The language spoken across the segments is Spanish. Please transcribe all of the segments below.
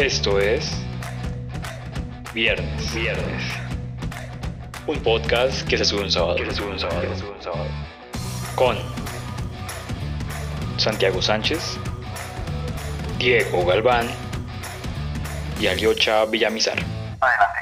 Esto es Viernes, Viernes. Un podcast que se sube un sábado. Que se sube un sábado. Que se sube un sábado. Con Santiago Sánchez, Diego Galván y Aliocha Villamizar. Adelante.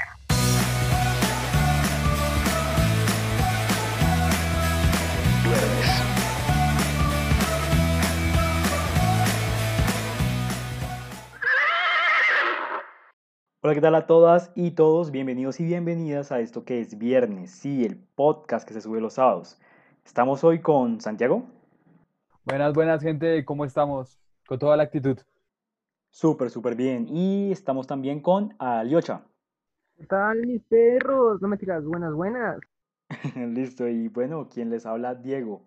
Hola, ¿qué tal a todas y todos? Bienvenidos y bienvenidas a esto que es Viernes, sí, el podcast que se sube los sábados. Estamos hoy con Santiago. Buenas, buenas, gente. ¿Cómo estamos? Con toda la actitud. Súper, súper bien. Y estamos también con Aliocha. ¿Qué tal, mis perros? No me tiras buenas, buenas. Listo, y bueno, quien les habla, Diego.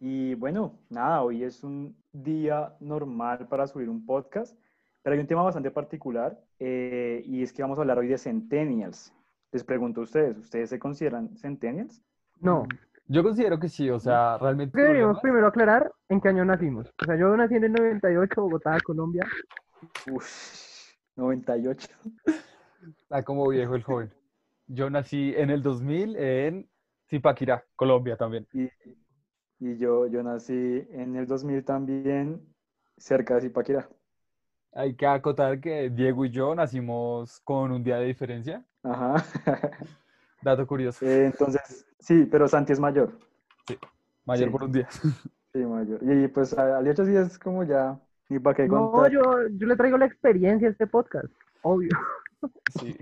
Y bueno, nada, hoy es un día normal para subir un podcast, pero hay un tema bastante particular eh, y es que vamos a hablar hoy de Centennials. Les pregunto a ustedes, ¿ustedes se consideran Centennials? No. Yo considero que sí, o sea, realmente. Deberíamos problemas- primero aclarar en qué año nacimos. O sea, yo nací en el 98, Bogotá, Colombia. Uf, 98. Está como viejo el joven. Yo nací en el 2000 en Zipaquirá, Colombia también. Y, y yo, yo nací en el 2000 también, cerca de Zipaquirá. Hay que acotar que Diego y yo nacimos con un día de diferencia. Ajá. Dato curioso. Eh, Entonces, sí, pero Santi es mayor. Mayor sí. por un día. Sí, mayor. Y pues a Aliocha sí es como ya, ni para qué No, contar. yo, yo le traigo la experiencia a este podcast, obvio. Sí.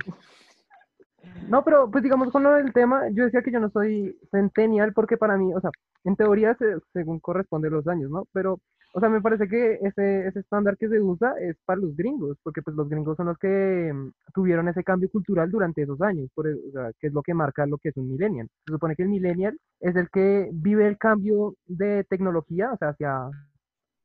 No, pero pues digamos con lo del tema, yo decía que yo no soy centennial porque para mí, o sea, en teoría se- según corresponde los años, ¿no? Pero, o sea, me parece que ese, ese estándar que se usa es para los gringos, porque pues los gringos son los que mm, tuvieron ese cambio cultural durante esos años, por, e- o sea, que es lo que marca lo que es un millennial. Se supone que el millennial es el que vive el cambio de tecnología, o sea, hacia,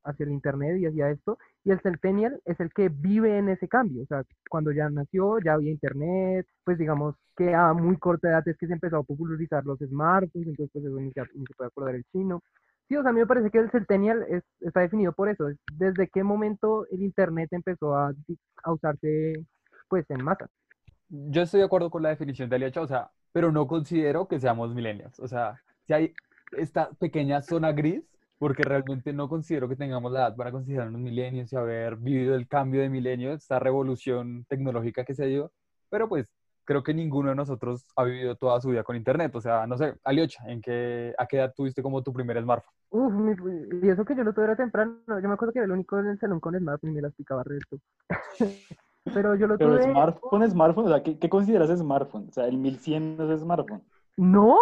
hacia el internet y hacia esto, y el centennial es el que vive en ese cambio, o sea, cuando ya nació, ya había internet, pues digamos que a muy corta edad es que se empezó a popularizar los smartphones, entonces pues eso ni se, ni se puede acordar el chino. Sí, o sea, a mí me parece que el centennial es, está definido por eso, es desde qué momento el internet empezó a, a usarse pues en masa. Yo estoy de acuerdo con la definición de Aliacha, o sea, pero no considero que seamos millennials. O sea, si hay esta pequeña zona gris, porque realmente no considero que tengamos la edad para considerarnos millennials y haber vivido el cambio de milenio, esta revolución tecnológica que se dio, pero pues creo que ninguno de nosotros ha vivido toda su vida con internet. O sea, no sé, Aliocha, ¿en qué, a qué edad tuviste como tu primer smartphone? Uf, mi- y eso que yo lo tuve era temprano, yo me acuerdo que era el único en el salón con smartphone y me las picaba resto. Pero yo lo Pero tuve... smartphone, smartphone, o sea, ¿qué, qué consideras smartphone? O sea, el 1100 no es smartphone. ¿No?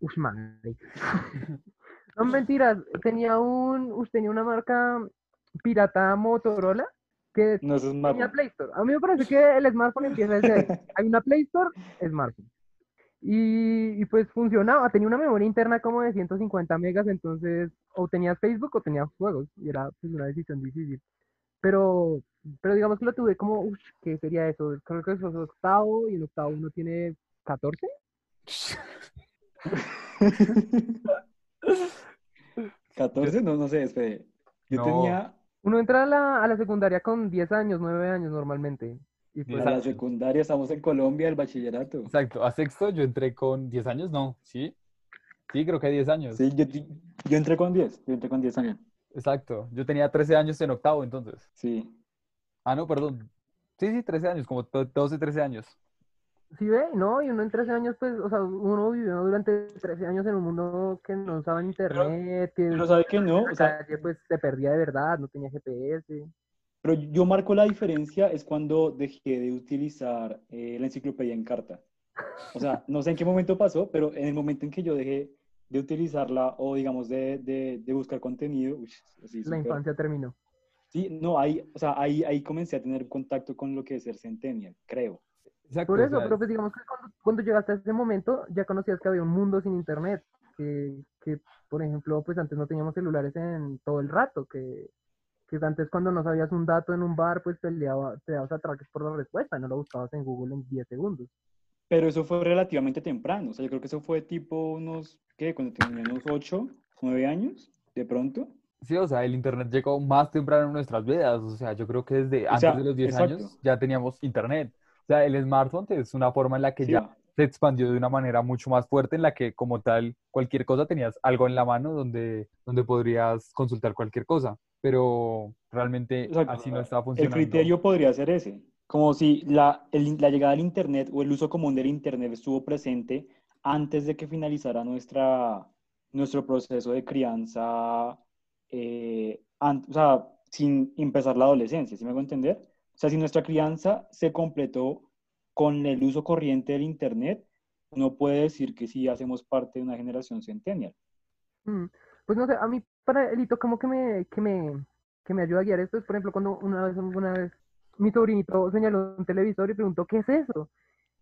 Uf, madre. No, mentiras. Tenía un, uf, tenía una marca pirata Motorola que No es tenía smartphone. Play Store. A mí me parece que el smartphone empieza desde ahí. Hay una Play Store, smartphone. Y, y pues funcionaba, tenía una memoria interna como de 150 megas, entonces o tenías Facebook o tenías juegos, y era pues una decisión difícil. Pero, pero digamos que lo tuve como, uff, ¿qué sería eso? Creo que eso es octavo, y en octavo uno tiene 14. 14, no, no sé, espere. Yo No. tenía Uno entra a la, a la secundaria con 10 años, 9 años normalmente. Y pues, a la secundaria, estamos en Colombia, el bachillerato. Exacto, a sexto yo entré con 10 años, ¿no? ¿Sí? Sí, creo que 10 años. Sí, yo, yo entré con 10, yo entré con 10 años. Exacto, yo tenía 13 años en octavo entonces. Sí. Ah, no, perdón. Sí, sí, 13 años, como to- 12, 13 años. Sí ve, ¿no? Y uno en 13 años, pues, o sea, uno vivió durante 13 años en un mundo que no usaba internet, que Pero sabe que no, o sea, calle, pues, se perdía de verdad, no tenía GPS. pero yo marco la diferencia es cuando dejé de utilizar eh, la enciclopedia en carta. O sea, no sé en qué momento pasó, pero en el momento en que yo dejé de utilizarla o digamos de, de, de buscar contenido, uy, así La infancia terminó. Sí, no, ahí, o sea, ahí, ahí comencé a tener contacto con lo que es ser centennial, creo. Exacto, Por o eso, sea, pero pues digamos que cuando, cuando llegaste a ese momento, ya conocías que había un mundo sin internet, que, que, por ejemplo, pues antes no teníamos celulares en todo el rato, que, que antes cuando no sabías un dato en un bar, pues peleaba, te dabas atraques por la respuesta, no lo buscabas en Google en 10 segundos. Pero eso fue relativamente temprano, o sea, yo creo que eso fue tipo unos, ¿qué? Cuando tenía unos 8, 9 años, de pronto. Sí, o sea, el internet llegó más temprano en nuestras vidas. O sea, yo creo que desde O antes sea, de los 10 exacto. años ya teníamos internet. O sea, el smartphone es una forma en la que Sí, ya se expandió de una manera mucho más fuerte, en la que como tal, cualquier cosa tenías algo en la mano donde, donde podrías consultar cualquier cosa. Pero realmente Exacto. así no estaba El funcionando. criterio podría ser ese, como si la, el- la llegada del Internet o el uso común del Internet estuvo presente antes de que finalizara nuestra, nuestro proceso de crianza, eh, an- o sea, sin empezar la adolescencia, ¿sí me hago entender? O sea, si nuestra crianza se completó con el uso corriente del Internet, uno puede decir que sí hacemos parte de una generación centennial. Mm, Pues no sé, a mí para el hito como que me, que me, que me ayuda a guiar esto es, por ejemplo, cuando una vez, una vez mi sobrinito señaló un televisor y preguntó, ¿qué es eso?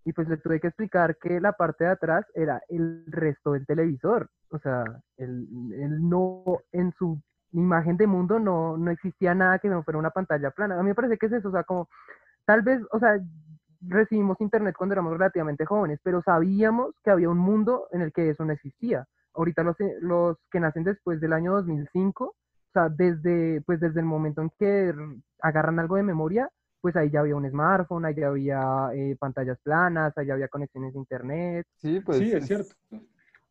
Y pues le tuve que explicar que la parte de atrás era el resto del televisor. O sea, él, él no, en su imagen de mundo no, no existía nada que no fuera una pantalla plana. A mí me parece que es eso, o sea, como tal vez, o sea, recibimos internet cuando éramos relativamente jóvenes, pero sabíamos que había un mundo en el que eso no existía. Ahorita los, eh, los que nacen después del año 2005, o sea, desde, pues desde el momento en que agarran algo de memoria, pues ahí ya había un smartphone, ahí ya había eh, pantallas planas, ahí ya había conexiones a internet. Sí, pues sí, es cierto.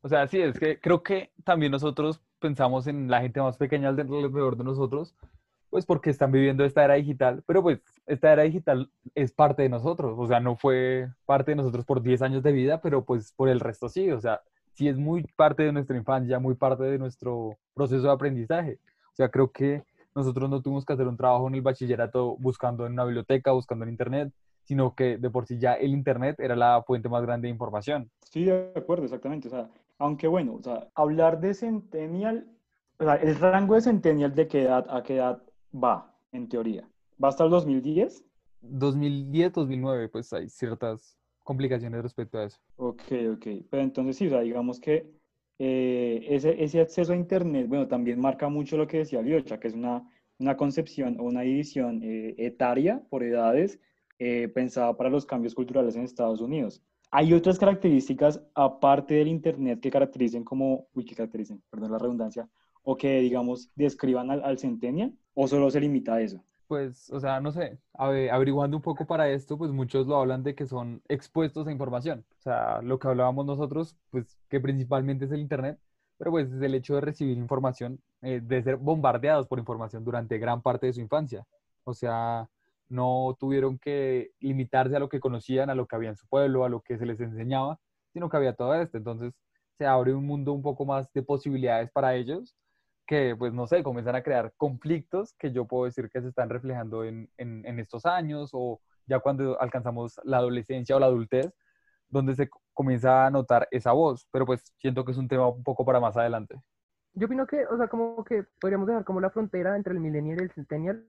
O sea, sí, es que creo que también nosotros pensamos en la gente más pequeña alrededor de nosotros, pues porque están viviendo esta era digital, pero pues esta era digital es parte de nosotros, o sea, no fue parte de nosotros por 10 años de vida, pero pues por el resto sí, o sea, sí es muy parte de nuestra infancia, muy parte de nuestro proceso de aprendizaje. O sea, creo que nosotros no tuvimos que hacer un trabajo en el bachillerato buscando en una biblioteca, buscando en internet, sino que de por sí ya el internet era la fuente más grande de información. Sí, de acuerdo, exactamente. O sea, aunque bueno, o sea, hablar de Centennial, o sea, el rango de Centennial de qué edad a qué edad va, en teoría. ¿Va hasta el 2010? 2010, 2009, pues hay ciertas complicaciones respecto a eso. Ok, ok. Pero entonces sí, o sea, digamos que eh, ese, ese acceso a Internet, bueno, también marca mucho lo que decía Liocha, que es una, una concepción o una división eh, etaria por edades eh, pensada para los cambios culturales en Estados Unidos. ¿Hay otras características aparte del Internet que caractericen como, uy, que caractericen, perdón la redundancia, o que, digamos, describan al, al Centennial? ¿O solo se limita a eso? Pues, o sea, no sé, ave- averiguando un poco para esto, pues muchos lo hablan de que son expuestos a información. O sea, lo que hablábamos nosotros, pues que principalmente es el Internet, pero pues es el hecho de recibir información, eh, de ser bombardeados por información durante gran parte de su infancia. O sea, no tuvieron que limitarse a lo que conocían, a lo que había en su pueblo, a lo que se les enseñaba, sino que había todo esto. Entonces, se abre un mundo un poco más de posibilidades para ellos que, pues, no sé, comienzan a crear conflictos que yo puedo decir que se están reflejando en, en, estos años o ya cuando alcanzamos la adolescencia o la adultez, donde se co- comienza a notar esa voz. Pero pues siento que es un tema un poco para más adelante. Yo opino que, o sea, como que podríamos dejar como la frontera entre el millennial y el centennial,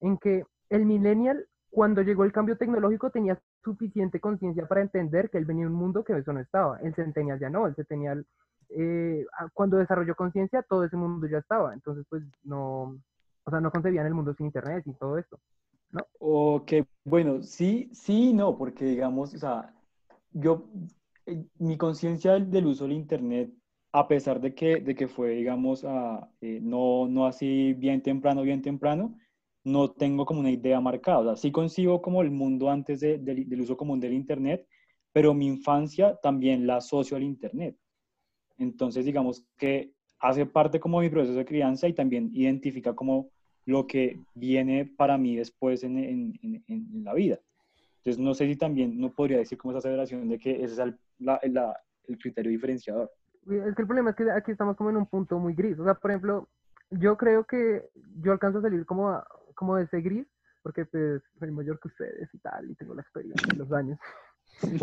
en que el millennial, cuando llegó el cambio tecnológico, tenía suficiente conciencia para entender que él venía de un mundo que eso no estaba. El centennial ya no, el centennial, eh, a- cuando desarrolló conciencia, todo ese mundo ya estaba. Entonces, pues, no, o sea, no concebían el mundo sin internet y todo esto. Ok, bueno, sí, sí no, porque digamos, o sea, yo, eh, mi conciencia del, uso del Internet, a pesar de que, de que fue, digamos, ah, eh, no, no así bien temprano, bien temprano, no tengo como una idea marcada. O sea, sí concibo como el mundo antes de- del, del uso común del Internet, pero mi infancia también la asocio al Internet. Entonces, digamos que hace parte como de mi proceso de crianza y también identifica como lo que viene para mí después en, en- en- en la vida. Entonces, no sé si también no podría decir como esa aseveración de que ese es el, la- la- el criterio diferenciador. Es que el problema es que aquí estamos como en un punto muy gris. O sea, por ejemplo, yo creo que yo alcanzo a salir como, a- como ese gris, porque pues soy mayor que ustedes y tal, y tengo la experiencia de los años.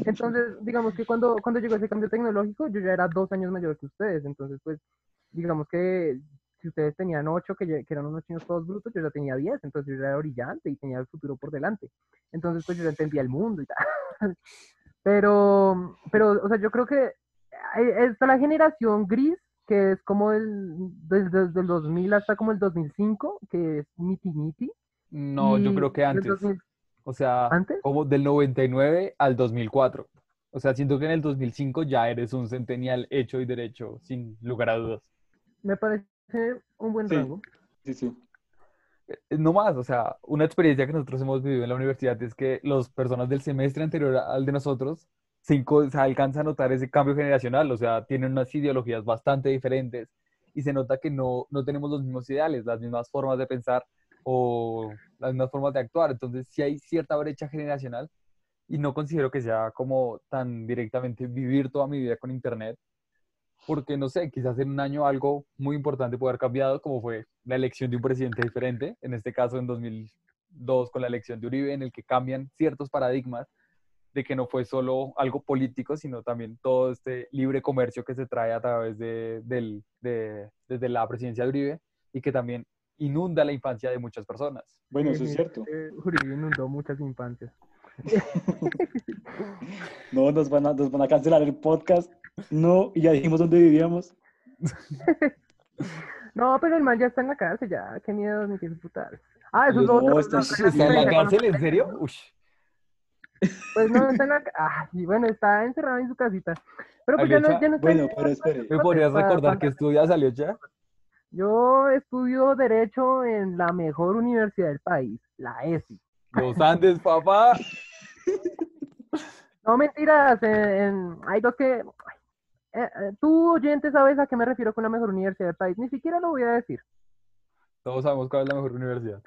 Entonces, digamos que cuando, cuando llegó ese cambio tecnológico, yo ya era dos años mayor que ustedes. Entonces, pues, digamos que si ustedes tenían ocho, que, que eran unos chinos todos brutos, yo ya tenía diez. Entonces, yo ya era brillante y tenía el futuro por delante. Entonces, pues, yo ya entendía el mundo y tal. Pero, pero, o sea, yo creo que hay- está la generación gris, que es como el, desde, desde el 2000 hasta como el 2005, que es Niti Niti. No, yo creo que antes. 2000 O sea, ¿Antes? como del 99 al 2004. O sea, siento que en el 2005 ya eres un centennial hecho y derecho, sin lugar a dudas. Me parece un buen Sí. rango. Sí, sí. Eh, No más, o sea, una experiencia que nosotros hemos vivido en la universidad es que las personas del semestre anterior al de nosotros se, inco- se alcanza a notar ese cambio generacional, o sea, tienen unas ideologías bastante diferentes y se nota que no, no tenemos los mismos ideales, las mismas formas de pensar o las mismas formas de actuar. Entonces, sí hay cierta brecha generacional y no considero que sea como tan directamente vivir toda mi vida con Internet, porque no sé, quizás en un año algo muy importante puede haber cambiado, como fue la elección de un presidente diferente, en este caso en 2002 con la elección de Uribe, en el que cambian ciertos paradigmas de que no fue solo algo político, sino también todo este libre comercio que se trae a través de, del, de, desde la presidencia de Uribe y que también inunda la infancia de muchas personas. Bueno, eso es cierto. eh, Uribe inundó muchas infancias. No, nos van a, nos van a cancelar el podcast. No, y ya dijimos dónde vivíamos. No, pero el man ya está en la cárcel, ya. Qué miedo, ni qué putar. Ah, eso es otro. está- la está otra ¿Está en la cárcel? ¿En serio? Ush. Pues no, está en la... Ah, y bueno, está encerrado en su casita. Pero pues ya no, ya no está Bueno, en- pero espere. ¿Me podrías recordar pa- qué estudias, Aliocha? Yo estudio Derecho en la mejor universidad del país, la ESI. Los Andes, papá. No, mentiras, en, en- hay dos que... eh, eh, tú, oyente, sabes a qué me refiero con la mejor universidad del país. Ni siquiera lo voy a decir. Todos sabemos cuál es la mejor universidad.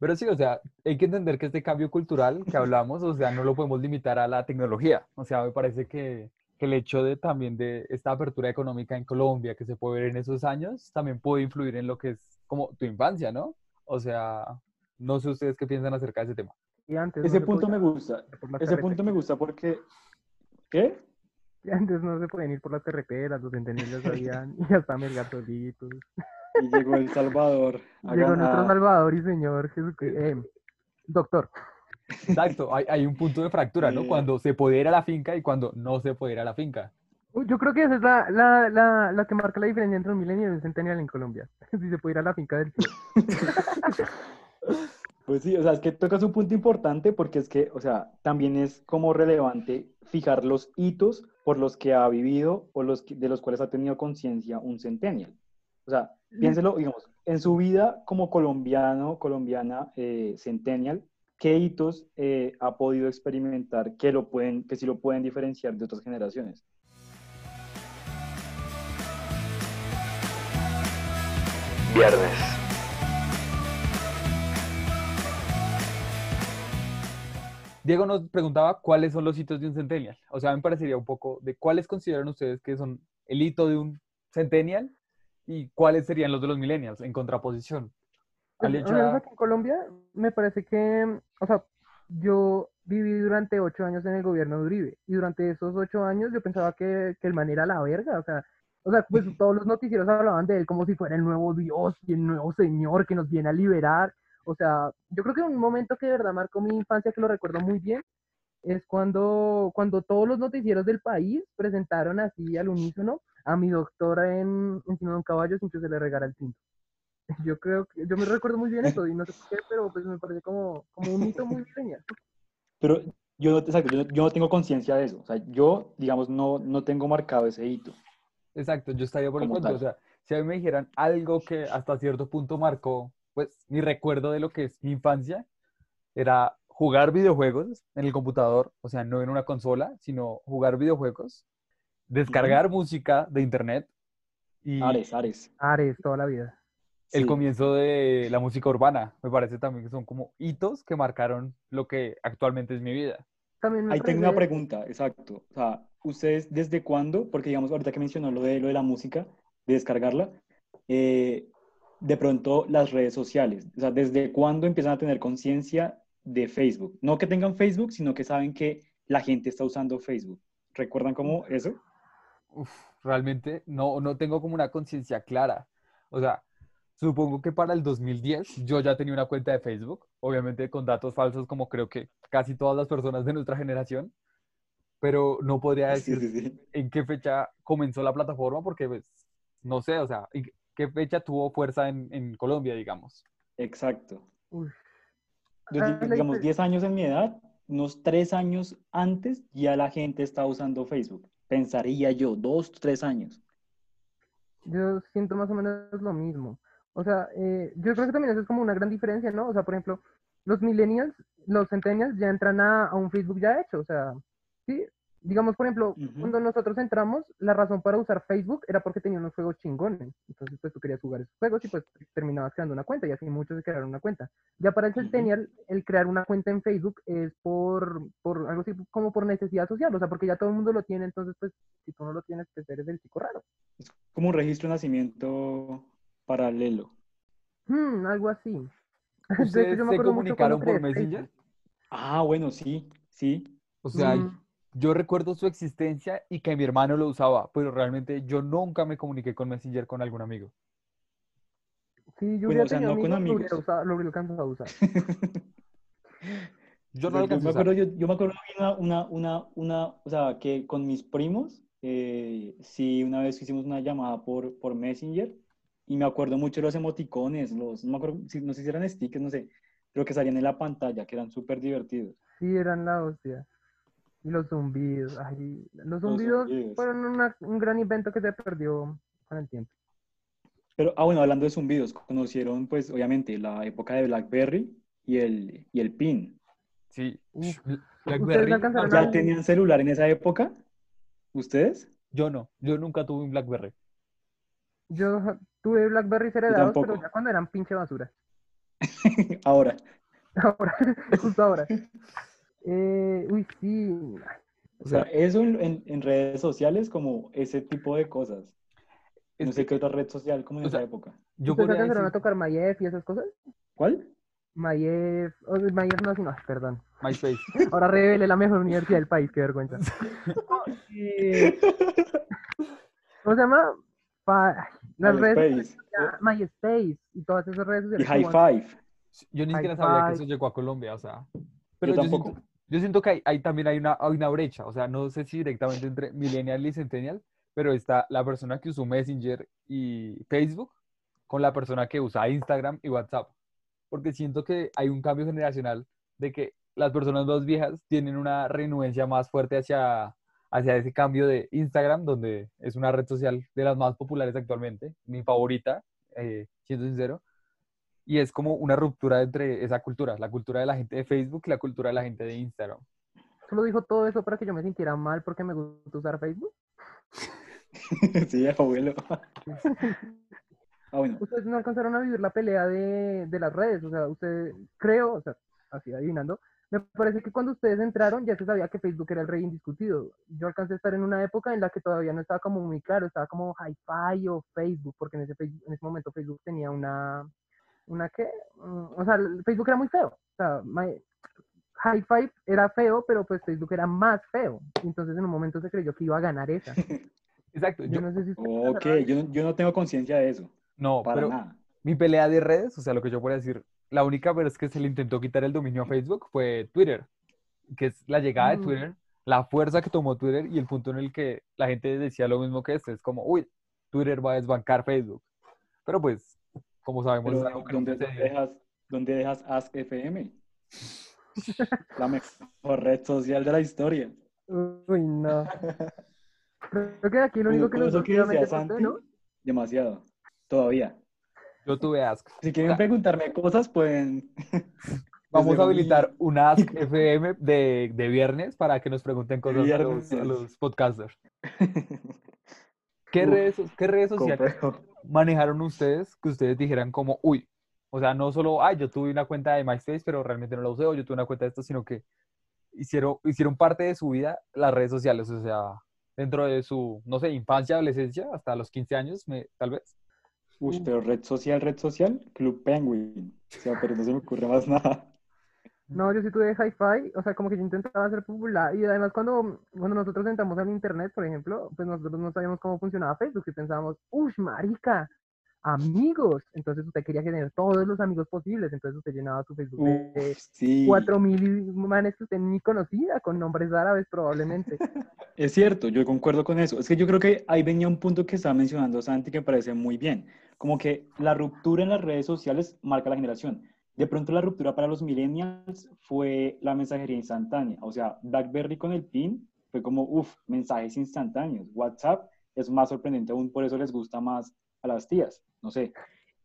Pero sí, o sea, hay que entender que este cambio cultural que hablamos, o sea, no lo podemos limitar a la tecnología. O sea, me parece que, que el hecho de también de esta apertura económica en Colombia que se puede ver en esos años, también puede influir en lo que es como tu infancia, ¿no? O sea, no sé ustedes qué piensan acerca de ese tema. Y antes Ese se punto me gusta. Ese punto me gusta porque... ¿Qué? Y antes no se podían ir por las carreteras, los entendidos sabían, y hasta mergatolitos. Y llegó El Salvador. Llegó nuestro. Salvador y Señor Jesucristo. eh, doctor, Exacto, hay, hay un punto de fractura, ¿no? Cuando se puede ir a la finca y cuando no se puede ir a la finca. Yo creo que esa es la, la, la, la que marca la diferencia entre un millennial y un centennial en Colombia. Si se puede ir a la finca del. Pues sí, o sea, es que tocas un punto importante porque es que, o sea, también es como relevante fijar los hitos por los que ha vivido o los que- de los cuales ha tenido conciencia un centennial. O sea, piénselo, digamos, en su vida como colombiano, colombiana, eh, centennial, ¿qué hitos eh, ha podido experimentar que, lo pueden, que sí lo pueden diferenciar de otras generaciones? Viernes. Diego nos preguntaba cuáles son los hitos de un centennial. O sea, me parecería un poco de cuáles consideran ustedes que son el hito de un centennial y cuáles serían los de los millennials en contraposición. Pues, al Alecha- menos aquí en Colombia, me parece que, o sea, yo viví durante ocho años en el gobierno de Uribe y durante esos ocho años yo pensaba que, que el man era la verga, o sea, o sea, pues todos los noticieros hablaban de él como si fuera el nuevo Dios y el nuevo Señor que nos viene a liberar, o sea, yo creo que un momento que de verdad marcó mi infancia, que lo recuerdo muy bien, es cuando, cuando todos los noticieros del país presentaron así al unísono a mi doctora en, encima de un caballo sin que se le regara el tinto. Yo creo que, yo me recuerdo muy bien eso y no sé por qué, pero pues me parece como, como un mito muy millennial. Pero yo no, exacto, yo no, yo no tengo conciencia de eso. O sea, yo, digamos, no, no tengo marcado ese hito. Exacto, yo estaría por el cuento. O sea, si a mí me dijeran algo que hasta cierto punto marcó, pues, mi recuerdo de lo que es mi infancia, era jugar videojuegos en el computador, o sea, no en una consola, sino jugar videojuegos, descargar música de internet y Ares, Ares. Ares, toda la vida. el Sí. comienzo de la música urbana. Me parece también que son como hitos que marcaron lo que actualmente es mi vida. También me Ahí tengo una pregunta, exacto. O sea, ¿ustedes desde cuándo? Porque digamos, ahorita que mencionó lo de, lo de la música, de descargarla, eh, de pronto las redes sociales, o sea, ¿desde cuándo empiezan a tener conciencia de Facebook? No que tengan Facebook, sino que saben que la gente está usando Facebook. ¿Recuerdan cómo eso? Uf, realmente no, no tengo como una conciencia clara. O sea, supongo que para el 2010 yo ya tenía una cuenta de Facebook, obviamente con datos falsos como creo que casi todas las personas de nuestra generación, pero no podría decir sí, sí. en qué fecha comenzó la plataforma porque pues no sé, o sea, en qué fecha tuvo fuerza en, en Colombia, digamos. Exacto. Uf. Ah, digamos, hice- 10 años en mi edad, unos 3 años antes ya la gente está usando Facebook. Pensaría yo, 2, 3 años. Yo siento más o menos lo mismo. O sea, eh, yo creo que también eso es como una gran diferencia, ¿no? O sea, por ejemplo, los millennials, los centennials ya entran a, a un Facebook ya hecho, o sea, sí, digamos, por ejemplo, cuando nosotros entramos, la razón para usar Facebook era porque tenía unos juegos chingones, entonces pues tú querías jugar esos juegos y pues terminabas creando una cuenta y así muchos se crearon una cuenta. Ya para el centennial, el crear una cuenta en Facebook es por, por algo así como por necesidad social, o sea, porque ya todo el mundo lo tiene, entonces pues si tú no lo tienes, pues eres el chico raro. Es como un registro de nacimiento paralelo. Hmm, algo así. De hecho, ¿Ustedes yo me se comunicaron por Messenger? Facebook. Ah, bueno, sí, sí. O sea, Mm. Yo recuerdo su existencia y que mi hermano lo usaba, pero realmente yo nunca me comuniqué con Messenger con algún amigo. Sí, yo Bueno, hubiera o sea, no con amigos, lo amigos. alcanzado a usar. Yo no lo a usar. acuerdo, yo, yo me acuerdo que una, una, una, una, o sea, que con mis primos, eh, sí, una vez hicimos una llamada por, por Messenger y me acuerdo mucho de los emoticones, los, no me acuerdo, no sé si eran stickers, no sé, pero que salían en la pantalla, que eran súper divertidos. Sí, eran la hostia. Y los zumbidos. Ay, los zumbidos zumbidos. fueron una- un gran invento que se perdió con el tiempo. Pero, ah, bueno, hablando de zumbidos, conocieron, pues, obviamente, la época de BlackBerry y el, y el PIN. Sí. Uf. Bl- ¿Ustedes BlackBerry, ¿Ya a- tenían celular en esa época? ¿Ustedes? yo no, yo nunca tuve un BlackBerry. Yo tuve Blackberry heredados, pero ya cuando eran pinche basura. Ahora. Ahora, justo ahora. Eh, uy, sí. O sea, eso en, en- en redes sociales, como ese tipo de cosas. No sé qué otra red social como en o esa sea, época. yo ¿Ustedes podría alcanzaron a decir tocar Mayef y esas cosas? ¿Cuál? Mayef, o sea, Mayef no, sino, ay, perdón. MySpace. Ahora revele la mejor universidad del país, qué vergüenza. Eh, ¿Cómo se llama? Pa- Las redes MySpace. ya, MySpace y todas esas redes Y sociales. High como- Five. Yo ni High siquiera sabía que eso llegó a Colombia, o sea. Pero Yo yo, tampoco. siento, yo siento que hay también hay una, hay una brecha, o sea, no sé si directamente entre millennial y centennial, pero está la persona que usó Messenger y Facebook con la persona que usa Instagram y WhatsApp. Porque siento que hay un cambio generacional de que las personas más viejas tienen una renuencia más fuerte hacia, hacia ese cambio de Instagram, donde es una red social de las más populares actualmente, mi favorita, eh, siendo sincero. Y es como una ruptura entre esa cultura, la cultura de la gente de Facebook y la cultura de la gente de Instagram. Solo dijo todo eso para que yo me sintiera mal porque me gusta usar Facebook. sí, abuelo. ah, bueno. Ustedes no alcanzaron a vivir la pelea de, de las redes. O sea, usted, creo, o sea, así adivinando, me parece que cuando ustedes entraron ya se sabía que Facebook era el rey indiscutido. Yo alcancé a estar en una época en la que todavía no estaba como muy claro, estaba como Hi-Fi o Facebook, porque en ese, en ese momento Facebook tenía una, ¿una qué? Mm, O sea, Facebook era muy feo. O sea, my- Hi-Fi era feo, pero pues Facebook era más feo. Entonces en un momento se creyó que iba a ganar esa. Exacto, Yo yo no sé si Ok, yo, no- yo no tengo conciencia de eso. no, Para pero nada. mi pelea de redes, o sea, lo que yo podría decir, la única vez que se le intentó quitar el dominio a Facebook fue Twitter, que es la llegada de Mm. Twitter, la fuerza que tomó Twitter y el punto en el que la gente decía lo mismo que este, es como, uy, Twitter va a desbancar Facebook. Pero pues, como sabemos, es Pero, algo que no ¿dónde, dónde dejas, ¿dónde dejas Ask FM? La mejor red social de la historia. Uy, no. Creo que aquí lo único que nos eso que últimamente decía pasó, Santi, ¿no? demasiado. Todavía. Yo tuve Ask. Si quieren sea, preguntarme cosas, pueden... Vamos a habilitar un Ask FM de, de viernes para que nos pregunten cosas a los, a los podcasters. ¿Qué, redes, ¿Qué redes sociales Complejo. manejaron ustedes que ustedes dijeran como, uy, o sea, no solo, ay, yo tuve una cuenta de MySpace, pero realmente no la usé, o yo tuve una cuenta de esto, sino que hicieron, hicieron parte de su vida las redes sociales, o sea, dentro de su, no sé, infancia, adolescencia, hasta los 15 años, me- tal vez. Uy, pero red social, red social, Club Penguin. O sea, pero no se me ocurre más nada. No, yo sí tuve hi-fi, o sea, como que yo intentaba ser popular. Y además cuando, cuando nosotros entramos al internet, por ejemplo, pues nosotros no sabíamos cómo funcionaba Facebook y pensábamos, uff, marica, amigos. Entonces usted quería tener todos los amigos posibles, entonces usted llenaba su Facebook de Uf, sí. cuatro mil manes que usted ni conocía, con nombres árabes probablemente. Es cierto, yo concuerdo con eso. Es que yo creo que ahí venía un punto que estaba mencionando Santi que me parece muy bien. Como que la ruptura en las redes sociales marca la generación. De pronto la ruptura para los millennials fue la mensajería instantánea. O sea, BlackBerry con el PIN fue como, uff, mensajes instantáneos. WhatsApp es más sorprendente aún, por eso les gusta más a las tías. No sé.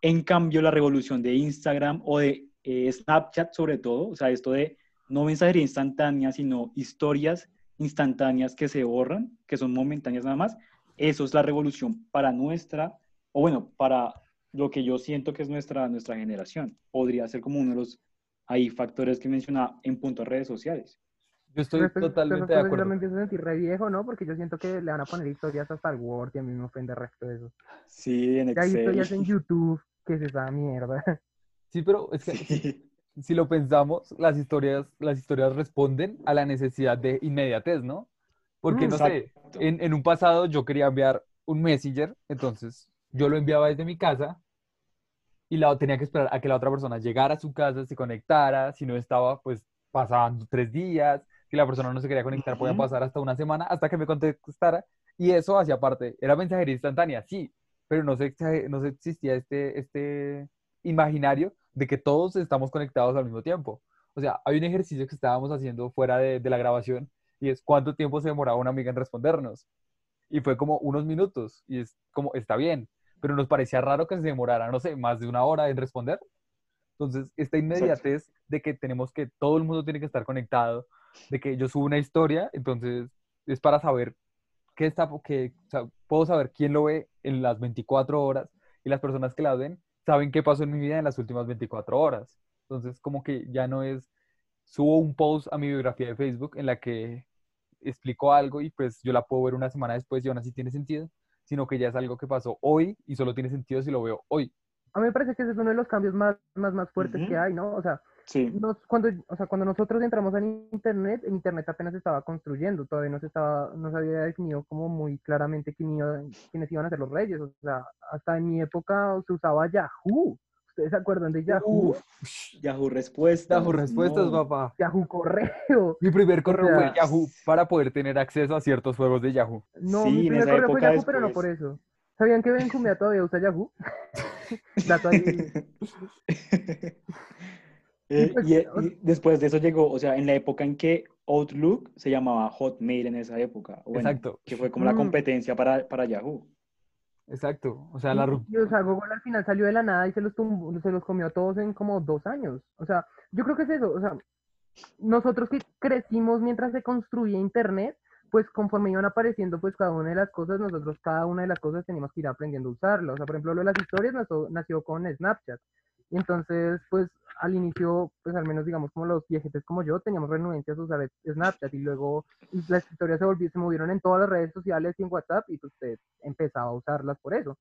En cambio, la revolución de Instagram o de eh, Snapchat sobre todo, o sea, esto de no mensajería instantánea, sino historias instantáneas que se borran, que son momentáneas nada más, eso es la revolución para nuestra, o bueno, para lo que yo siento que es nuestra, nuestra generación. Podría ser como uno de los ahí factores que mencionaba en punto a redes sociales. Yo estoy Pero, totalmente pero de Yo me acuerdo. empiezo a sentir re viejo, ¿no? Porque yo siento que le van a poner historias hasta el Word y a mí me ofende el resto de eso. Sí, en Ya hay historias en. YouTube, que es esa mierda. Sí, pero es que Sí. si lo pensamos, las historias, las historias responden a la necesidad de inmediatez, ¿no? Porque, Mm. no sé, Exacto. en, en un pasado yo quería enviar un Messenger, entonces yo lo enviaba desde mi casa y la, tenía que esperar a que la otra persona llegara a su casa, se conectara, si no estaba, pues pasaban tres días, si la persona no se quería conectar, podía Ujú. pasar hasta una semana hasta que me contestara, y eso hacía parte, era mensajería instantánea, sí, pero no se, no se existía este, este imaginario de que todos estamos conectados al mismo tiempo. O sea, hay un ejercicio que estábamos haciendo fuera de, de la grabación y es cuánto tiempo se demoraba una amiga en respondernos. Y fue como unos minutos y es como, está bien, pero nos parecía raro que se demorara, no sé, más de una hora en responder. Entonces, esta inmediatez de que tenemos que, todo el mundo tiene que estar conectado, de que yo subo una historia, entonces es para saber qué está, que, o sea, puedo saber quién lo ve en las 24 horas y las personas que la ven saben qué pasó en mi vida en las últimas 24 horas. Entonces, como que ya no es, subo un post a mi biografía de Facebook en la que explico algo y pues yo la puedo ver una semana después y aún así tiene sentido, sino que ya es algo que pasó hoy y solo tiene sentido si lo veo hoy. A mí me parece que ese es uno de los cambios más, más, más fuertes Ujú. que hay, ¿no? O sea, Sí. nos- cuando, o sea, cuando nosotros entramos en Internet, el Internet apenas se estaba construyendo, todavía no se, estaba, no se había definido como muy claramente quién iba- quiénes iban a ser los reyes. O sea, hasta en mi época se usaba Yahoo. ¿Ustedes se acuerdan de Yahoo? Uf, Yahoo Respuestas. Yahoo Respuestas, no. papá. Yahoo Correo. Mi primer correo sea, fue Yahoo para poder tener acceso a ciertos juegos de Yahoo. No, Sí, mi en primer esa correo fue Yahoo, pero no por eso. ¿Sabían que Benjumea todavía usa Yahoo? Dato ahí. Eh, pues, y, o- y después de eso llegó, o sea, en la época en que Outlook se llamaba Hotmail en esa época. Bueno, Exacto. Que fue como la Mm. competencia para, para Yahoo. Exacto. O sea, la Y, ru- y, o sea, Google al final salió de la nada y se los, se los comió a todos en como dos años. O sea, yo creo que es eso. O sea, nosotros que crecimos mientras se construía Internet, pues conforme iban apareciendo pues cada una de las cosas, nosotros cada una de las cosas teníamos que ir aprendiendo a usarla. O sea, por ejemplo, lo de las historias nació, nació con Snapchat. Y entonces, pues al inicio, pues al menos digamos como los viejetes como yo, teníamos renuencias a usar Snapchat y luego las historias se, volvieron, se movieron en todas las redes sociales y en WhatsApp y pues usted empezaba a usarlas por eso.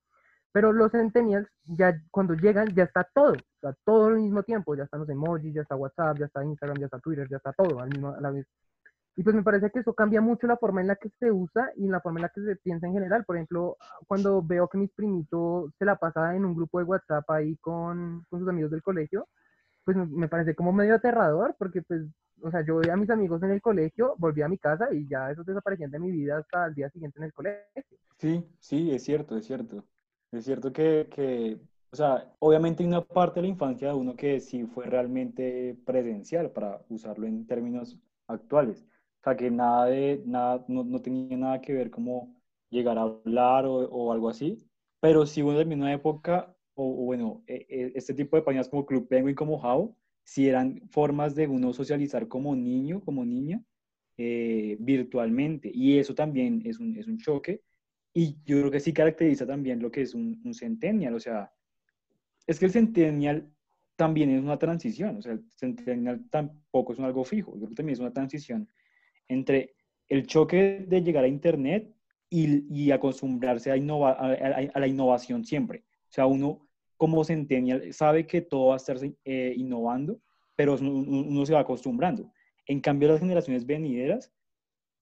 Pero los centennials, ya cuando llegan, ya está todo, sea, todo al mismo tiempo, ya están los emojis, ya está WhatsApp, ya está Instagram, ya está Twitter, ya está todo al mismo, a la vez. Y pues me parece que eso cambia mucho la forma en la que se usa y la forma en la que se piensa en general. Por ejemplo, cuando veo que mis primitos se la pasa en un grupo de WhatsApp ahí con, con sus amigos del colegio, pues me- me parece como medio aterrador, porque pues, o sea, yo veía a mis amigos en el colegio, volví a mi casa y ya esos desaparecían de mi vida hasta el día siguiente en el colegio. Sí, sí, es cierto, es cierto. Es cierto que, que, o sea, obviamente hay una parte de la infancia de uno que sí fue realmente presencial, para usarlo en términos actuales. O sea, que nada de, nada, no, no tenía nada que ver como llegar a hablar o, o algo así, pero sí hubo también una época, o, o bueno, e- e- este tipo de páginas como Club Penguin, como How, sí eran formas de uno socializar como niño, como niña, eh, virtualmente. Y eso también es un, es un choque. Y yo creo que sí caracteriza también lo que es un, un centennial. O sea, es que el centennial también es una transición. O sea, el centennial tampoco es un algo fijo. Yo creo que también es una transición entre el choque de llegar a Internet y, y acostumbrarse a, innova- a, a- a la innovación siempre. O sea, uno como centennial sabe que todo va a estar eh, innovando, pero uno, uno se va acostumbrando. En cambio, las generaciones venideras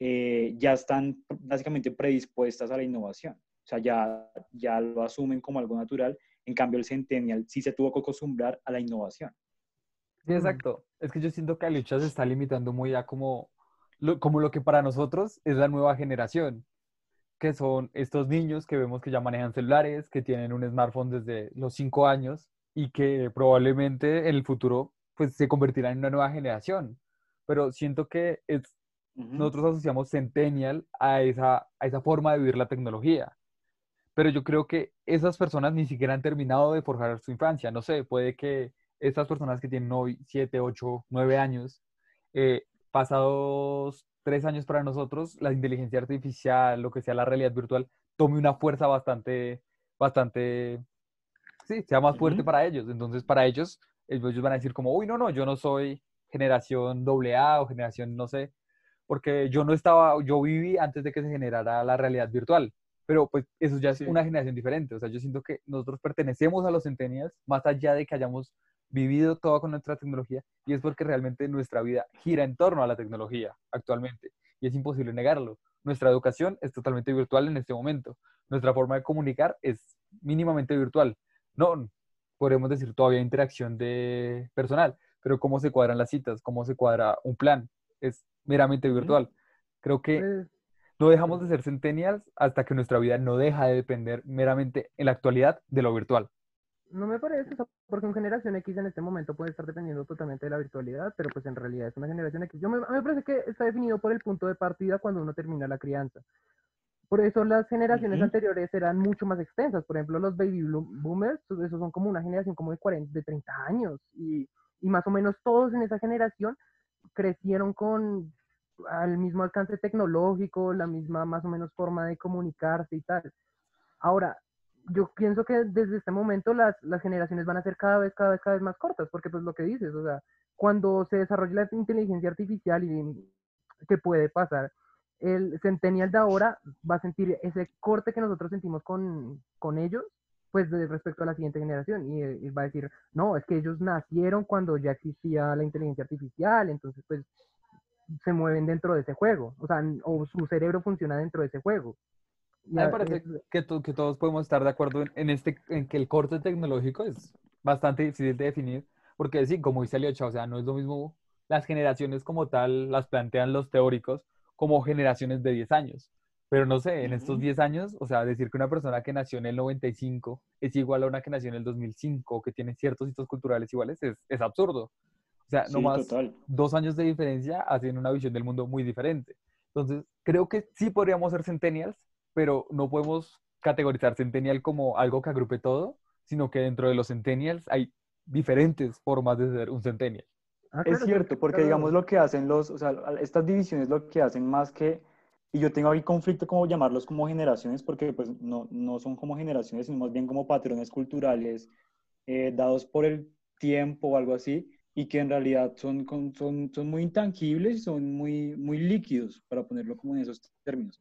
eh, ya están básicamente predispuestas a la innovación. O sea, ya, ya lo asumen como algo natural. En cambio, el centennial sí se tuvo que acostumbrar a la innovación. Sí, Mm. exacto. Es que yo siento que Alicia se está limitando muy a como lo, como lo que para nosotros es la nueva generación, que son estos niños que vemos que ya manejan celulares, que tienen un smartphone desde los cinco años y que probablemente en el futuro pues se convertirán en una nueva generación. Pero siento que es, Ujú. nosotros asociamos centennial a esa, a esa forma de vivir la tecnología. pero yo creo que esas personas ni siquiera han terminado de forjar su infancia. No sé, puede que estas personas que tienen hoy 7, 8, 9 años, eh, pasados tres años para nosotros, la inteligencia artificial, lo que sea la realidad virtual, tome una fuerza bastante, bastante, sí, sea más fuerte para ellos. Entonces, para ellos, ellos van a decir como, uy, no, no, yo no soy generación AA o generación, no sé, porque yo no estaba, yo viví antes de que se generara la realidad virtual. Pero pues eso ya es Sí. una generación diferente. O sea, yo siento que nosotros pertenecemos a los centenias, más allá de que hayamos vivido todo con nuestra tecnología, y es porque realmente nuestra vida gira en torno a la tecnología actualmente, y es imposible negarlo. Nuestra educación es totalmente virtual en este momento. Nuestra forma de comunicar es mínimamente virtual. No, podemos decir todavía interacción de personal, pero cómo se cuadran las citas, cómo se cuadra un plan, es meramente virtual. Creo que no dejamos de ser centennials hasta que nuestra vida no deja de depender meramente en la actualidad de lo virtual. No me parece, o sea, porque una generación X en este momento puede estar dependiendo totalmente de la virtualidad, pero pues en realidad es una generación X. Yo me, a mí me parece que está definido por el punto de partida cuando uno termina la crianza. Por eso las generaciones anteriores eran mucho más extensas. Por ejemplo, los baby boomers, pues, esos son como una generación como de 40, de 30 años. Y, y más o menos todos en esa generación crecieron con al mismo alcance tecnológico, la misma más o menos forma de comunicarse y tal. Ahora, yo pienso que desde este momento las, las generaciones van a ser cada vez, cada vez, cada vez más cortas, porque pues lo que dices, o sea, cuando se desarrolle la inteligencia artificial y que puede pasar, el centennial de ahora va a sentir ese corte que nosotros sentimos con, con ellos, pues respecto a la siguiente generación, y, y va a decir, no, es que ellos nacieron cuando ya existía la inteligencia artificial, entonces pues se mueven dentro de ese juego, o sea, o su cerebro funciona dentro de ese juego. Me parece es- que, to- que todos podemos estar de acuerdo en, en este, en que el corte tecnológico es bastante difícil de definir, porque sí, como dice Aliocha, o sea, no es lo mismo las generaciones como tal, las plantean los teóricos como generaciones de 10 años. Pero no sé, en estos Ujú. 10 años, o sea, decir que una persona que nació en el 95 es igual a una que nació en el 2005, que tiene ciertos hitos culturales iguales, es, es absurdo. O sea, Sí, nomás total. dos años de diferencia hacen una visión del mundo muy diferente. Entonces, creo que sí podríamos ser centennials, pero no podemos categorizar centennial como algo que agrupe todo, sino que dentro de los centennials hay diferentes formas de ser un centennial. Ah, Es claro, sí, cierto, porque claro. digamos lo que hacen los, o sea, estas divisiones lo que hacen más que, y yo tengo ahí conflicto como llamarlos como generaciones, porque pues no, no son como generaciones, sino más bien como patrones culturales eh, dados por el tiempo o algo así, y que en realidad son, son, son muy intangibles y son muy, muy líquidos, para ponerlo como en esos términos.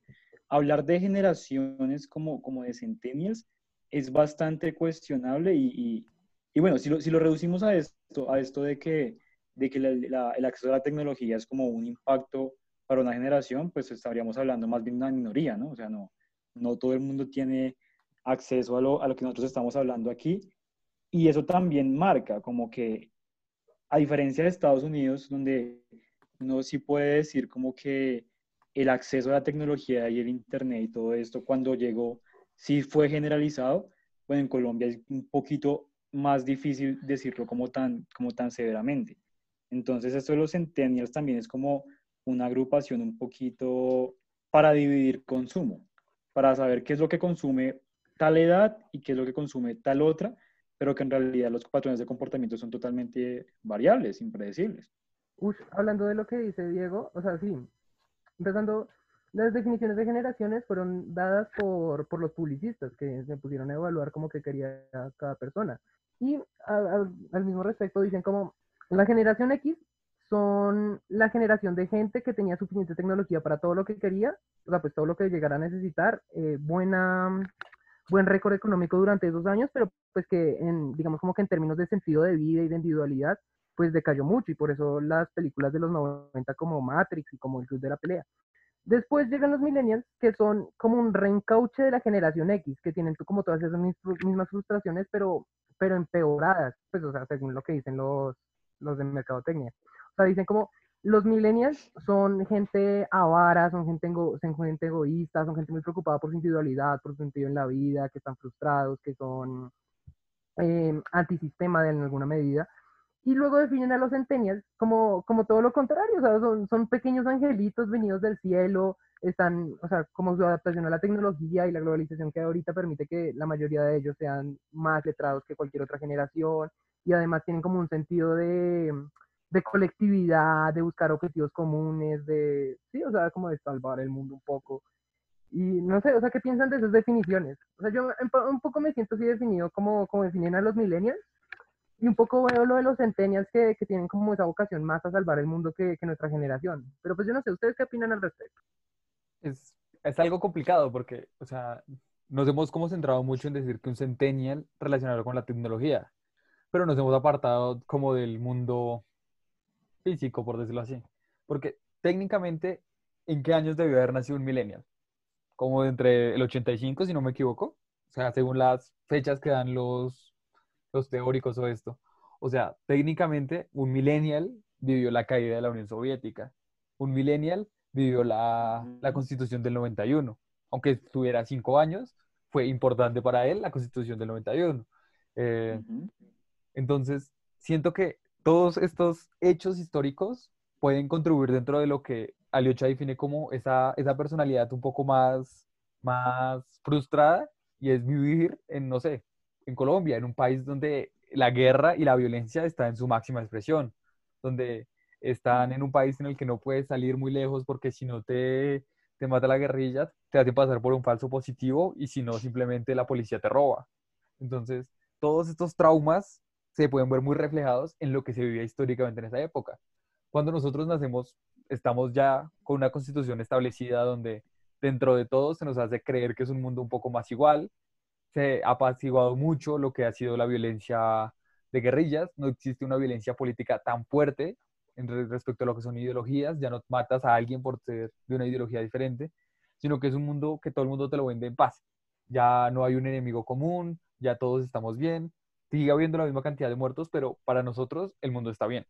Hablar de generaciones como, como de centennials es bastante cuestionable y, y, y bueno, si lo, si lo reducimos a esto, a esto de que de que la- la- el acceso a la tecnología es como un impacto para una generación, pues estaríamos hablando más bien de una minoría, ¿no? O sea, no, no todo el mundo tiene acceso a lo, a lo que nosotros estamos hablando aquí. Y eso también marca como que, a diferencia de Estados Unidos, donde uno sí puede decir como que el acceso a la tecnología y el Internet y todo esto cuando llegó sí fue generalizado, bueno, en Colombia es un poquito más difícil decirlo como tan, como tan severamente. Entonces, esto de los centennials también es como una agrupación un poquito para dividir consumo, para saber qué es lo que consume tal edad y qué es lo que consume tal otra, pero que en realidad los patrones de comportamiento son totalmente variables, impredecibles. Ush, hablando de lo que dice Diego, o sea, sí, empezando, las definiciones de generaciones fueron dadas por, por los publicistas que se pusieron a evaluar como que quería cada persona. Y al mismo respecto dicen como la generación X son la generación de gente que tenía suficiente tecnología para todo lo que quería, o sea, pues todo lo que llegara a necesitar, eh, buena, buen récord económico durante esos años, pero pues que en, digamos como que en términos de sentido de vida y de individualidad, pues decayó mucho y por eso las películas de los 90 como Matrix y como El Club de la Pelea. Después llegan los millennials, que son como un reencauche de la generación X, que tienen como todas esas mis- mismas frustraciones, pero, pero empeoradas, pues, o sea, según lo que dicen los, los de mercadotecnia. O sea, dicen como, los millennials son gente avara, son gente, ego- son gente egoísta, son gente muy preocupada por su individualidad, por su sentido en la vida, que están frustrados, que son eh, antisistema de en alguna medida. Y luego definen a los centennials como, como todo lo contrario, o sea, son, son pequeños angelitos venidos del cielo, están, o sea, como su adaptación a la tecnología y la globalización que ahorita permite que la mayoría de ellos sean más letrados que cualquier otra generación y además tienen como un sentido de, de colectividad, de buscar objetivos comunes, de, sí, o sea, como de salvar el mundo un poco. Y no sé, o sea, ¿qué piensan de esas definiciones? O sea, yo un poco me siento así definido como, como definen a los millennials y un poco veo lo de los centennials que, que tienen como esa vocación más a salvar el mundo que, que, nuestra generación. Pero pues yo no sé, ¿ustedes qué opinan al respecto? Es, es algo complicado porque, o sea, nos hemos como centrado mucho en decir que un centennial relacionado con la tecnología, pero nos hemos apartado como del mundo físico, por decirlo así. Porque técnicamente, ¿en qué años debió haber nacido un millennial? Como entre el 85, si no me equivoco. O sea, según las fechas que dan los, los teóricos o esto. O sea, técnicamente, un millennial vivió la caída de la Unión Soviética. Un millennial vivió la, la constitución del 91. Aunque tuviera cinco años, fue importante para él la constitución del 91. Eh, entonces, siento que todos estos hechos históricos pueden contribuir dentro de lo que Aliocha define como esa, esa personalidad un poco más, más frustrada y es vivir en, no sé, en Colombia, en un país donde la guerra y la violencia están en su máxima expresión, donde están en un país en el que no puedes salir muy lejos porque si no te, te mata la guerrilla, te hace pasar por un falso positivo y si no, simplemente la policía te roba. Entonces, todos estos traumas se pueden ver muy reflejados en lo que se vivía históricamente en esa época. Cuando nosotros nacemos, estamos ya con una constitución establecida donde dentro de todo se nos hace creer que es un mundo un poco más igual. Se ha apaciguado mucho lo que ha sido la violencia de guerrillas. No existe una violencia política tan fuerte en respecto a lo que son ideologías. Ya no matas a alguien por ser de una ideología diferente, sino que es un mundo que todo el mundo te lo vende en paz. Ya no hay un enemigo común, ya todos estamos bien, sigue habiendo la misma cantidad de muertos, pero para nosotros el mundo está bien.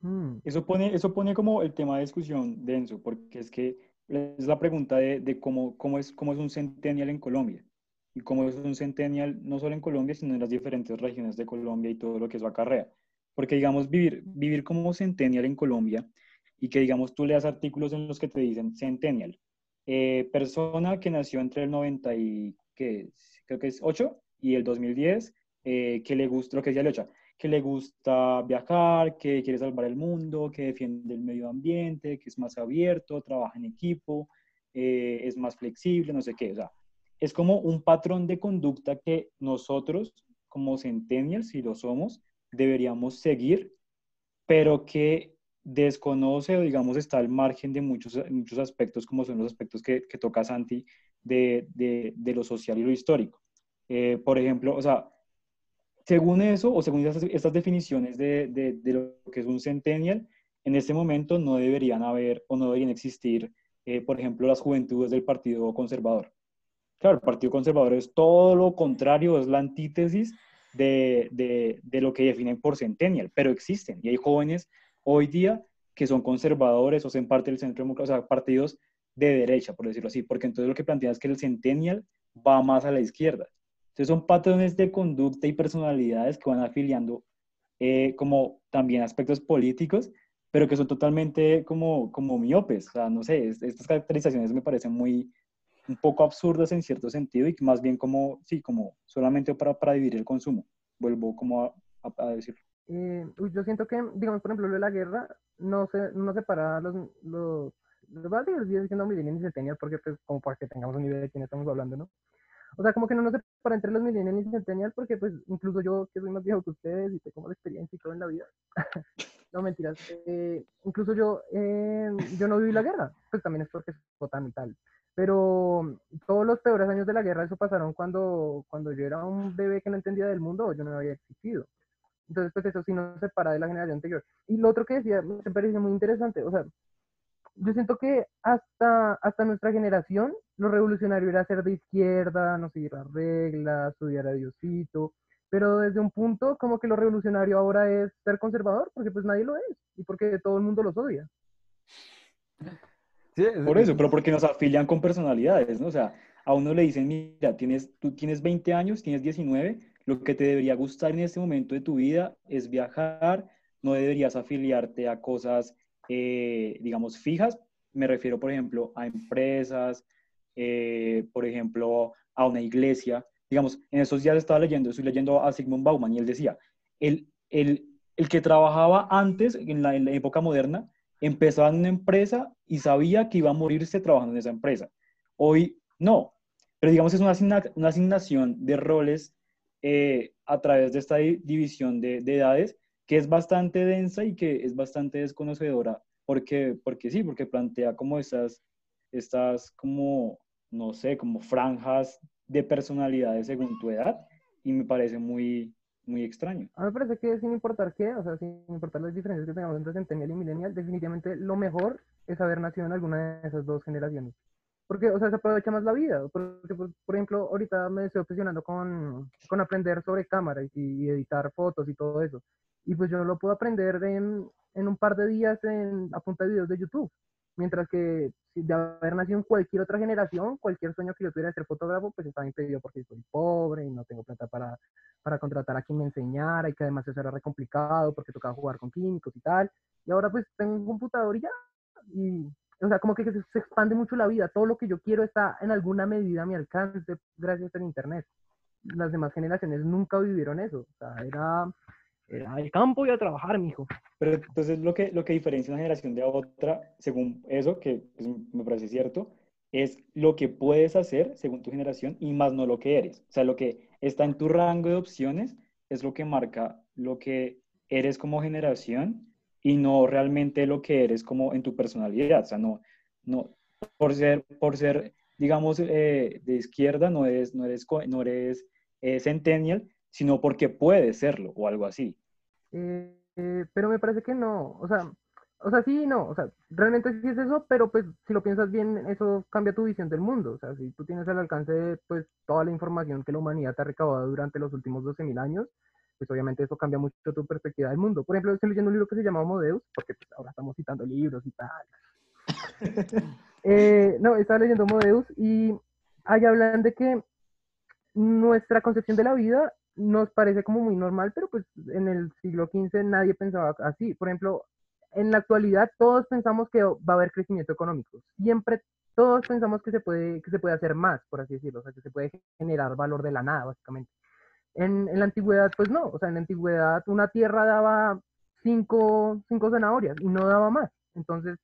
Mm. Eso, pone, eso pone como el tema de discusión denso, porque es que es la pregunta de, de cómo, cómo, es, cómo es un centennial en Colombia. Y cómo es un centennial no solo en Colombia, sino en las diferentes regiones de Colombia y todo lo que eso acarrea. Porque, digamos, vivir, vivir como centennial en Colombia y que, digamos, tú leas artículos en los que te dicen centennial, eh, persona que nació entre el 90 y, que creo que es 8 y el 2010, eh, que le gusta, lo que decía Leocha, que le gusta viajar, que quiere salvar el mundo, que defiende el medio ambiente, que es más abierto, trabaja en equipo, eh, es más flexible, no sé qué. O sea, es como un patrón de conducta que nosotros, como centennials, si lo somos, deberíamos seguir, pero que desconoce o digamos está al margen de muchos, muchos aspectos, como son los aspectos que, que toca Santi de, de, de, lo social y lo histórico. Eh, por ejemplo, o sea, según eso, o según estas, definiciones de, de, lo que es un centennial, en este momento no deberían haber o no deberían existir, eh, por ejemplo, las juventudes del Partido Conservador. Claro, el Partido Conservador es todo lo contrario, es la antítesis de, de, lo que definen por centennial, pero existen y hay jóvenes hoy día que son conservadores o son parte del centro democrático, o sea, partidos de derecha, por decirlo así, porque entonces lo que plantean es que el centennial va más a la izquierda. Entonces son patrones de conducta y personalidades que van afiliando eh, como también aspectos políticos, pero que son totalmente como, como miopes. O sea, no sé, estas caracterizaciones me parecen muy, un poco absurdas en cierto sentido y que más bien como, sí, como solamente para, para dividir el consumo. Vuelvo como a, a, decirlo. Eh, yo siento que, digamos, por ejemplo, lo de la guerra no se, no separa los, los, los, los diciendo millennials y centennials porque, pues, como para que tengamos un nivel de quién estamos hablando, ¿no? O sea, como que no nos separa entre los millennials y centennials porque pues incluso yo que soy más viejo que ustedes y tengo más experiencia y todo en la vida. no, mentiras. Eh, incluso yo, eh, yo no viví la guerra, pues también es porque es tan y tal. Pero todos los peores años de la guerra, eso pasaron cuando, cuando yo era un bebé que no entendía del mundo yo no había existido. Entonces, pues eso sí nos separa de la generación anterior. Y lo otro que decía, me parece muy interesante, o sea, yo siento que hasta, hasta nuestra generación lo revolucionario era ser de izquierda, no seguir las reglas, estudiar a Diosito, pero desde un punto como que lo revolucionario ahora es ser conservador, porque pues nadie lo es y porque todo el mundo los odia. Sí, Por eso, pero porque nos afilian con personalidades, ¿no? O sea, a uno le dicen, mira, tienes, tú tienes 20 años, tienes 19, lo que te debería gustar en este momento de tu vida es viajar, no deberías afiliarte a cosas, eh, digamos, fijas. Me refiero, por ejemplo, a empresas, eh, por ejemplo, a una iglesia. Digamos, en esos días estaba leyendo, estoy leyendo a Sigmund Bauman y él decía, el, el, el que trabajaba antes, en la, en la época moderna, empezaba en una empresa y sabía que iba a morirse trabajando en esa empresa. Hoy no, pero digamos es una, asignación de roles eh, a través de esta división de, de, edades que es bastante densa y que es bastante desconocedora. Porque, porque sí, porque plantea como estas, estas como, no sé, como franjas de personalidades según tu edad y me parece muy, muy extraño. A mí me parece que sin importar qué, o sea, sin importar las diferencias que tengamos entre Centennial y Millennial, definitivamente lo mejor es haber nacido en alguna de esas dos generaciones. Porque, o sea, se aprovecha más la vida. Porque, por, ejemplo, ahorita me estoy obsesionando con, con aprender sobre cámaras y, y, editar fotos y todo eso. Y pues yo lo puedo aprender en, en un par de días en, a punta de videos de YouTube. Mientras que de haber nacido en cualquier otra generación, cualquier sueño que yo tuviera de ser fotógrafo, pues estaba impedido porque soy pobre y no tengo plata para, para contratar a quien me enseñara y que además eso era re complicado porque tocaba jugar con químicos y tal. Y ahora pues tengo un computador y ya. Y, o sea, como que se, se expande mucho la vida. Todo lo que yo quiero está en alguna medida a mi alcance gracias al Internet. Las demás generaciones nunca vivieron eso. O sea, era al campo y a trabajar, mijo. Pero entonces lo que, lo que diferencia una generación de otra, según eso, que pues, me parece cierto, es lo que puedes hacer según tu generación y más no lo que eres. O sea, lo que está en tu rango de opciones es lo que marca lo que eres como generación y no realmente lo que eres como en tu personalidad. O sea, no, no por ser, por ser digamos, eh, de izquierda, no eres, no eres, no eres eh, centennial, sino porque puede serlo o algo así. Eh, eh, pero me parece que no, o sea, o sea, sí, no, o sea, realmente sí es eso, pero pues si lo piensas bien, eso cambia tu visión del mundo, o sea, si tú tienes al alcance pues toda la información que la humanidad te ha recabado durante los últimos 12.000 años, pues obviamente eso cambia mucho tu perspectiva del mundo. Por ejemplo, estoy leyendo un libro que se llama Homo Deus, porque pues, ahora estamos citando libros y tal. eh, no, estaba leyendo Homo Deus y ahí hablan de que nuestra concepción de la vida nos parece como muy normal, pero pues en el siglo XV nadie pensaba así. Por ejemplo, en la actualidad todos pensamos que va a haber crecimiento económico. Siempre todos pensamos que se puede, que se puede hacer más, por así decirlo, o sea, que se puede generar valor de la nada, básicamente. En, en la antigüedad, pues no, o sea, en la antigüedad una tierra daba cinco, cinco zanahorias y no daba más. Entonces,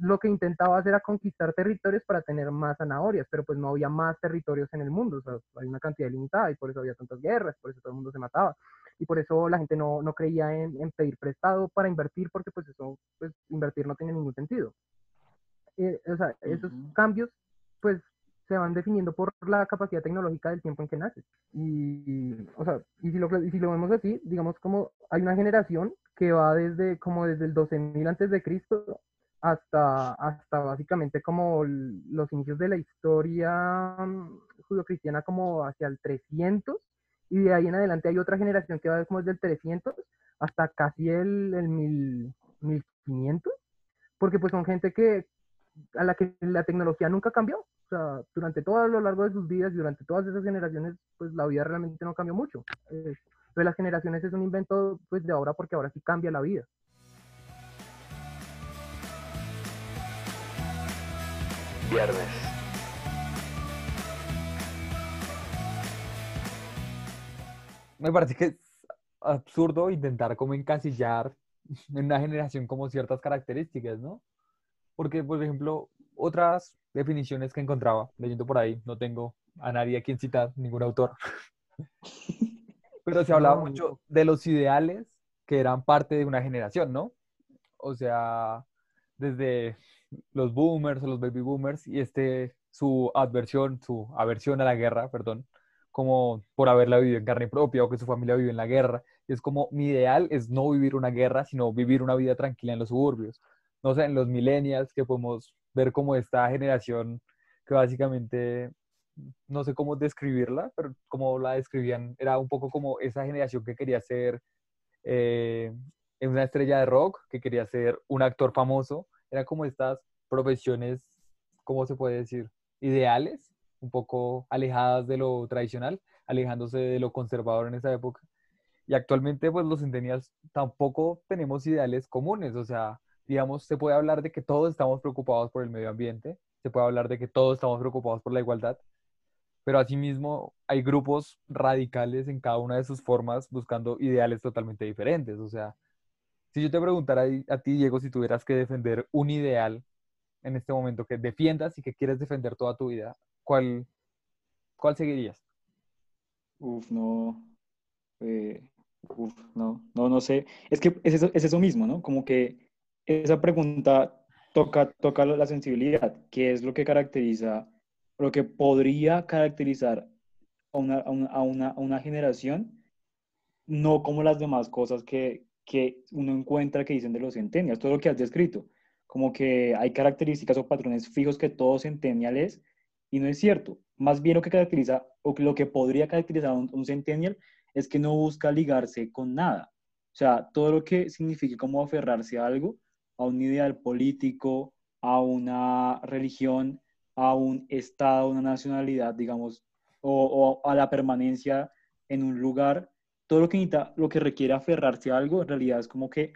lo que intentaba hacer era conquistar territorios para tener más zanahorias, pero pues no había más territorios en el mundo, o sea, hay una cantidad limitada y por eso había tantas guerras, por eso todo el mundo se mataba y por eso la gente no, no creía en, en, pedir prestado para invertir porque pues eso, pues invertir no tiene ningún sentido. Eh, o sea, esos uh -huh. cambios pues se van definiendo por la capacidad tecnológica del tiempo en que naces. Y, o sea, y si, lo, y si lo vemos así, digamos como hay una generación que va desde como desde el 12.000 antes de Cristo hasta, hasta básicamente como los inicios de la historia judio-cristiana como hacia el 300 y de ahí en adelante hay otra generación que va como desde el 300 hasta casi el, el 1000, 1500 porque pues son gente que a la que la tecnología nunca cambió. O sea, durante todo lo largo de sus vidas y durante todas esas generaciones pues la vida realmente no cambió mucho. Eh, pero las generaciones es un invento pues de ahora porque ahora sí cambia la vida Viernes. Me parece que es absurdo intentar como encasillar en una generación como ciertas características, ¿no? Porque, por ejemplo, otras definiciones que encontraba leyendo por ahí, no tengo a nadie a quien citar, ningún autor, pero se hablaba mucho de los ideales que eran parte de una generación, ¿no? O sea, desde los boomers o los baby boomers y este, su adversión, su aversión a la guerra, perdón, como por haberla vivido en carne propia o que su familia vive en la guerra. Y es como mi ideal es no vivir una guerra, sino vivir una vida tranquila en los suburbios. No sé, en los millennials que podemos ver como esta generación que básicamente, no sé cómo describirla, pero como la describían, era un poco como esa generación que quería ser eh, una estrella de rock, que quería ser un actor famoso, era como estas profesiones, ¿cómo se puede decir? Ideales, un poco alejadas de lo tradicional, alejándose de lo conservador en esa época. Y actualmente, pues los centennials tampoco tenemos ideales comunes. O sea, digamos, se puede hablar de que todos estamos preocupados por el medio ambiente, se puede hablar de que todos estamos preocupados por la igualdad, pero asimismo hay grupos radicales en cada una de sus formas buscando ideales totalmente diferentes. O sea, si yo te preguntara a ti, Diego, si tuvieras que defender un ideal en este momento que defiendas y que quieres defender toda tu vida, ¿cuál, cuál seguirías? Uf, no. Eh, uf, no, no, no sé. Es que es eso, es eso mismo, ¿no? Como que esa pregunta toca, toca la sensibilidad, ¿qué es lo que caracteriza, lo que podría caracterizar a una, a una, a una, generación, no como las demás cosas que, que uno encuentra que dicen de los centennials, todo lo que has descrito, como que hay características o patrones fijos que todo centennial es, y no es cierto. Más bien lo que caracteriza, o lo que podría caracterizar a un, un centennial es que no busca ligarse con nada. O sea, todo lo que signifique como aferrarse a algo, a un ideal político, a una religión, a un estado, una nacionalidad, digamos, o, a la permanencia en un lugar, todo lo que necesita, lo que requiere aferrarse a algo, en realidad es como que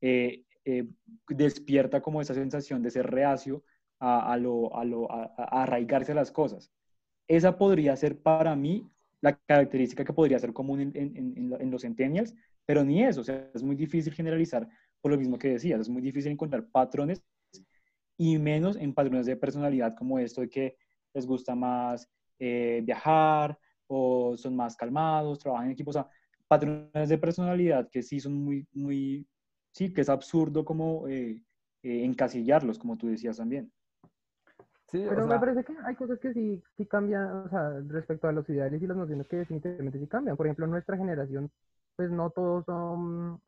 eh, eh, despierta como esa sensación de ser reacio a, a lo, a, lo, a, arraigarse a las cosas. Esa podría ser para mí la característica que podría ser común en, en, en, los centennials, pero ni eso, o sea, es muy difícil generalizar por lo mismo que decías, es muy difícil encontrar patrones y menos en patrones de personalidad como esto de que les gusta más eh, viajar o son más calmados, trabajan en equipo, o sea, patrones de personalidad que sí son muy, muy, sí, que es absurdo como eh, eh, encasillarlos, como tú decías también. Sí, Pero me parece que hay cosas que sí, sí cambian, o sea, respecto a los ideales y las nociones que definitivamente sí cambian. Por ejemplo, nuestra generación, pues no todos son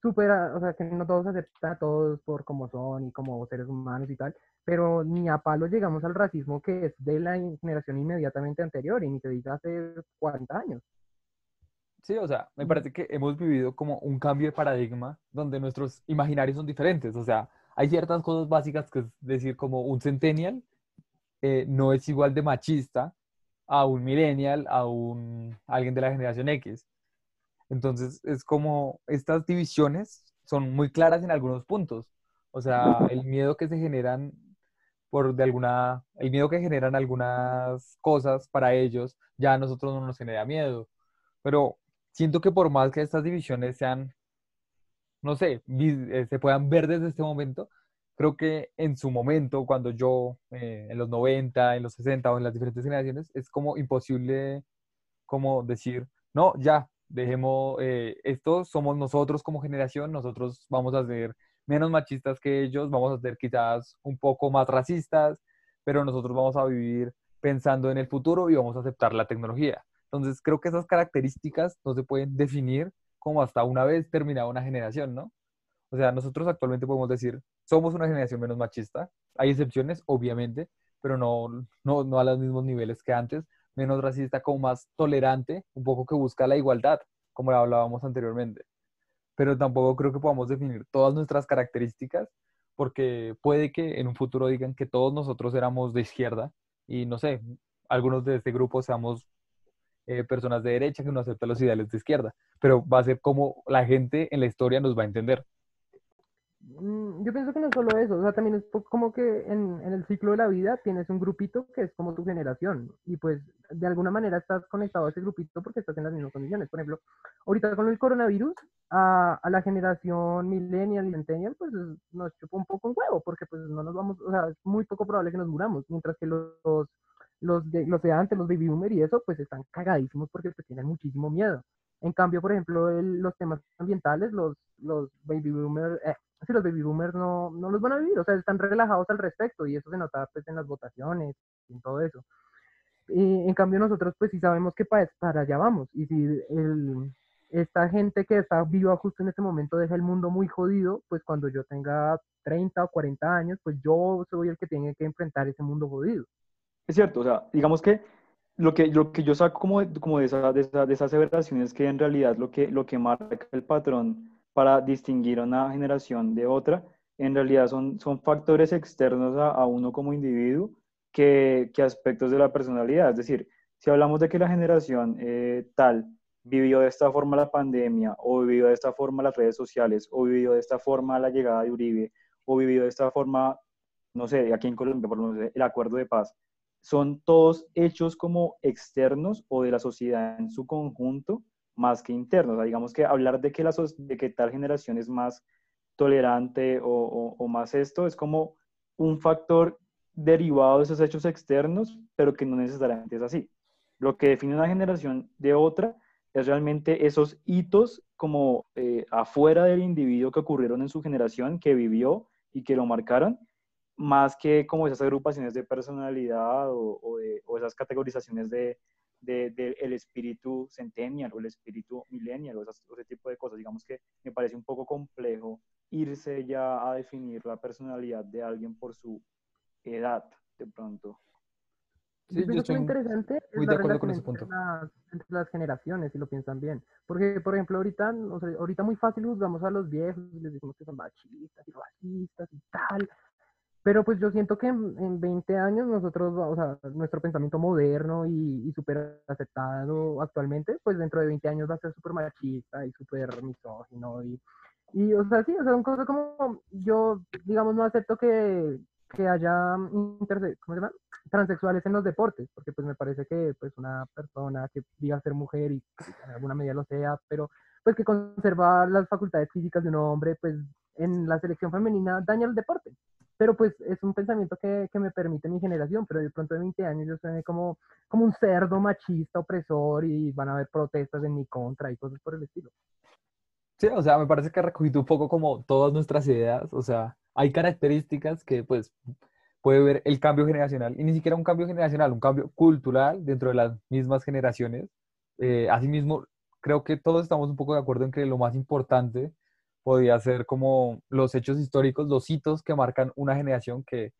supera, o sea, que no todos aceptan a todos por como son y como seres humanos y tal, pero ni a palo llegamos al racismo que es de la generación inmediatamente anterior y ni te diga hace 40 años. Sí, o sea, me parece que hemos vivido como un cambio de paradigma donde nuestros imaginarios son diferentes. O sea, hay ciertas cosas básicas que es decir, como un centennial eh, no es igual de machista a un millennial, a un alguien de la generación X. Entonces, es como estas divisiones son muy claras en algunos puntos. O sea, el miedo que se generan por de alguna, el miedo que generan algunas cosas para ellos, ya a nosotros no nos genera miedo. Pero siento que por más que estas divisiones sean, no sé, eh, se puedan ver desde este momento, creo que en su momento, cuando yo, eh, en los 90, en los 60 o en las diferentes generaciones, es como imposible como decir, no, ya, dejemos, eh, esto somos nosotros como generación, nosotros vamos a ser menos machistas que ellos, vamos a ser quizás un poco más racistas, pero nosotros vamos a vivir pensando en el futuro y vamos a aceptar la tecnología. Entonces, creo que esas características no se pueden definir como hasta una vez terminada una generación, ¿no? O sea, nosotros actualmente podemos decir, somos una generación menos machista. Hay excepciones, obviamente, pero no, no, no a los mismos niveles que antes menos racista, como más tolerante, un poco que busca la igualdad, como hablábamos anteriormente. Pero tampoco creo que podamos definir todas nuestras características, porque puede que en un futuro digan que todos nosotros éramos de izquierda y no sé, algunos de este grupo seamos eh, personas de derecha que no aceptan los ideales de izquierda, pero va a ser como la gente en la historia nos va a entender. Mm, yo pienso que no solo eso, o sea, también es como que en, en, el ciclo de la vida tienes un grupito que es como tu generación y pues de alguna manera estás conectado a ese grupito porque estás en las mismas condiciones. Por ejemplo, ahorita con el coronavirus, a, a la generación millennial y centennial, pues nos chupa un poco un huevo porque pues no nos vamos, o sea, es muy poco probable que nos muramos, mientras que los, los, de, los de antes, los baby boomer y eso, pues están cagadísimos porque pues tienen muchísimo miedo. En cambio, por ejemplo, los temas ambientales, los, los baby boomer, eh, si los baby boomers no, no los van a vivir, o sea, están relajados al respecto y eso se nota pues, en las votaciones y en todo eso. Y, en cambio nosotros pues sí sabemos que para, para allá vamos y si el, esta gente que está viva justo en este momento deja el mundo muy jodido, pues cuando yo tenga 30 o 40 años, pues yo soy el que tiene que enfrentar ese mundo jodido. Es cierto, o sea, digamos que lo que, lo que yo saco como, como de, esa, de, esa, de esas es que en realidad lo que, lo que marca el patrón para distinguir una generación de otra, en realidad son, son factores externos a, a uno como individuo que, que, aspectos de la personalidad. Es decir, si hablamos de que la generación eh, tal vivió de esta forma la pandemia, o vivió de esta forma las redes sociales, o vivió de esta forma la llegada de Uribe, o vivió de esta forma, no sé, aquí en Colombia, por lo menos, el acuerdo de paz. Son todos hechos como externos o de la sociedad en su conjunto, más que internos. Digamos que hablar de que, tal generación es más tolerante o, o más esto, es como un factor derivado de esos hechos externos, pero que no necesariamente es así. Lo que define una generación de otra es realmente esos hitos como eh, afuera del individuo que ocurrieron en su generación, que vivió y que lo marcaron, más que como esas agrupaciones de personalidad o, o, de, o esas categorizaciones de, de, de, el espíritu centennial o el espíritu millennial o, esas, ese tipo de cosas. Digamos que me parece un poco complejo irse ya a definir la personalidad de alguien por su edad, de pronto. Sí, yo lo interesante es la relación entre las, entre las, generaciones, si lo piensan bien. Porque, por ejemplo, ahorita, o sea, ahorita muy fácil juzgamos a los viejos y les decimos que son machistas y racistas y tal. Pero pues yo siento que en, en 20 años nosotros, o sea, nuestro pensamiento moderno y, y súper aceptado actualmente, pues dentro de 20 años va a ser súper machista y súper misógino. Y, y, o sea, sí, o sea, son cosas como yo, digamos, no acepto que, que haya interse ¿cómo se llama? transexuales en los deportes, porque pues me parece que pues una persona que diga ser mujer y en alguna medida lo sea, pero pues que conserva las facultades físicas de un hombre, pues en la selección femenina daña el deporte. Pero pues es un pensamiento que, que me permite mi generación, pero de pronto de 20 años yo soy como, como un cerdo machista, opresor y van a haber protestas en mi contra y cosas por el estilo. Sí, o sea, me parece que he recogido un poco como todas nuestras ideas, o sea, hay características que pues puede ver el cambio generacional, y ni siquiera un cambio generacional, un cambio cultural dentro de las mismas generaciones. Eh, asimismo, creo que todos estamos un poco de acuerdo en que lo más importante podría ser como los hechos históricos, los hitos que marcan una generación que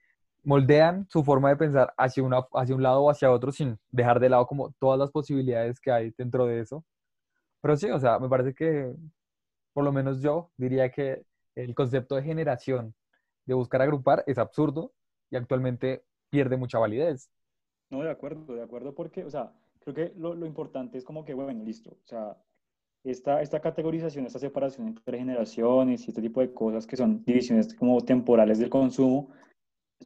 moldean su forma de pensar hacia, una, hacia un lado o hacia otro sin dejar de lado como todas las posibilidades que hay dentro de eso. Pero sí, o sea, me parece que por lo menos yo diría que el concepto de generación, de buscar agrupar, es absurdo y actualmente pierde mucha validez. No, de acuerdo, de acuerdo, porque, o sea, creo que lo, lo importante es como que, bueno, listo, o sea, esta, esta categorización, esta separación entre generaciones y este tipo de cosas que son divisiones como temporales del consumo,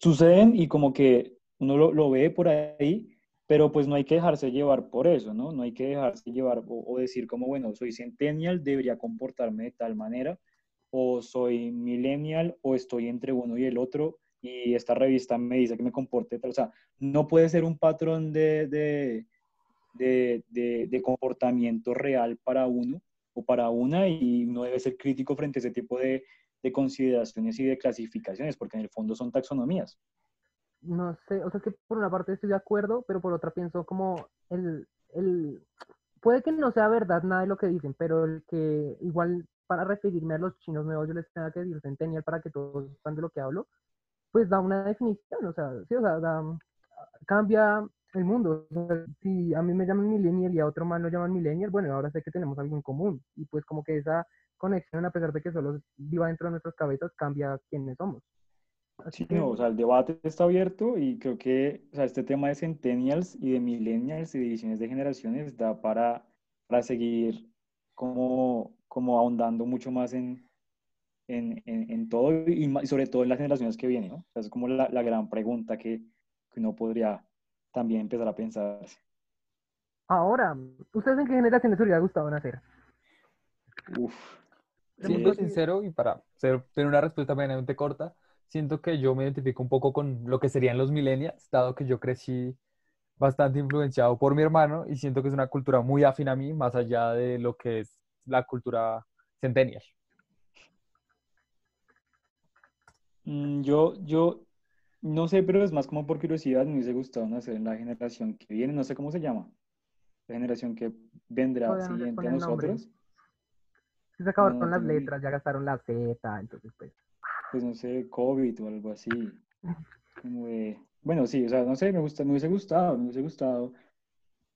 suceden y como que uno lo, lo ve por ahí, pero pues no hay que dejarse llevar por eso, ¿no? No hay que dejarse llevar o, o, decir como, bueno, soy centennial, debería comportarme de tal manera, o soy millennial, o estoy entre uno y el otro, y esta revista me dice que me comporte tal. O sea, no puede ser un patrón de, de, de, de comportamiento real para uno o para una, y no debe ser crítico frente a ese tipo de, de consideraciones y de clasificaciones, porque en el fondo son taxonomías. No sé, o sea, que por una parte estoy de acuerdo, pero por otra pienso como el, el, puede que no sea verdad nada de lo que dicen, pero el que igual para referirme a los chinos nuevos yo les tenga que decir centennial para que todos sepan de lo que hablo, pues da una definición, o sea, sí, o sea, cambia el mundo. O sea, si a mí me llaman millennial y a otro más lo llaman millennial, bueno, ahora sé que tenemos algo en común. Y pues como que esa conexión, a pesar de que solo viva dentro de nuestras cabezas, cambia quiénes somos. Sí, no, o sea, el debate está abierto y creo que o sea, este tema de centennials y de millennials y divisiones de generaciones da para, para seguir como, como ahondando mucho más en, en, en, en todo y, y, sobre todo en las generaciones que vienen, ¿no? O sea, es como la, la gran pregunta que, que, uno podría también empezar a pensar. Ahora, ¿ustedes en qué generaciones les hubiera gustado nacer? Uf. Siendo sincero y para ser, tener una respuesta medianamente corta, siento que yo me identifico un poco con lo que serían los millennials, dado que yo crecí bastante influenciado por mi hermano y siento que es una cultura muy afín a mí, más allá de lo que es la cultura centennial. Mm, yo, yo no sé, pero es más como por curiosidad, me hubiese gustado nacer en la generación que viene, no sé cómo se llama, la generación que vendrá siguiente a nosotros. Se acabaron no, las letras, ya gastaron la Z, entonces pues pues no sé, COVID o algo así. Como de, bueno, sí, o sea, no sé, me, gusta, me hubiese gustado, me hubiese gustado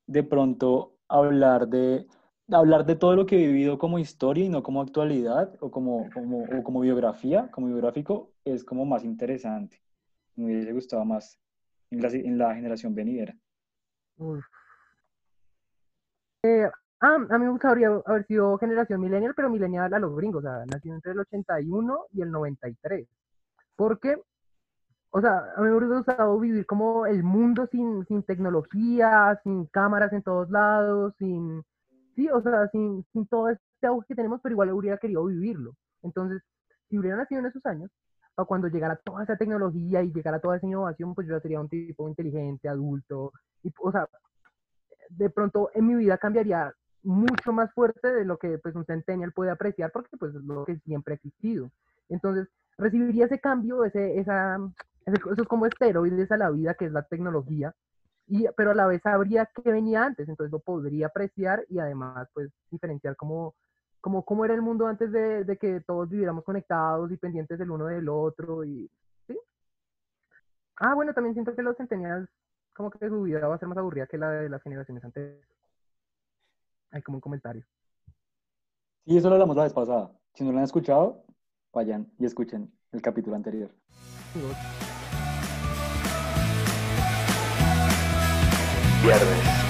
de pronto hablar de, hablar de todo lo que he vivido como historia y no como actualidad o como, como, o como biografía, como biográfico, es como más interesante. Me hubiese gustado más en la, en la generación venidera. Eh, Ah, a mí me gustaría haber sido generación millennial, pero millennial a los gringos, o sea, nacido entre el 81 y el 93. Porque, o sea, a mí me hubiera gustado vivir como el mundo sin, sin tecnología, sin cámaras en todos lados, sin, sí, o sea, sin, sin todo este auge que tenemos, pero igual hubiera querido vivirlo. Entonces, si hubiera nacido en esos años, para cuando llegara toda esa tecnología y llegara toda esa innovación, pues yo ya sería un tipo inteligente, adulto, y, o sea, de pronto en mi vida cambiaría mucho más fuerte de lo que pues un centennial puede apreciar porque pues es lo que siempre ha existido. Entonces, recibiría ese cambio, ese, esa, eso es como esteroides a la vida que es la tecnología, y, pero a la vez sabría que venía antes, entonces lo podría apreciar y además pues diferenciar como, como cómo era el mundo antes de, de, que todos viviéramos conectados y pendientes del uno del otro y ¿sí? Ah, bueno, también siento que los centennials como que su vida va a ser más aburrida que la de las generaciones anteriores hay como un comentario. Sí, eso lo hablamos la vez pasada. Si no lo han escuchado, vayan y escuchen el capítulo anterior. Viernes.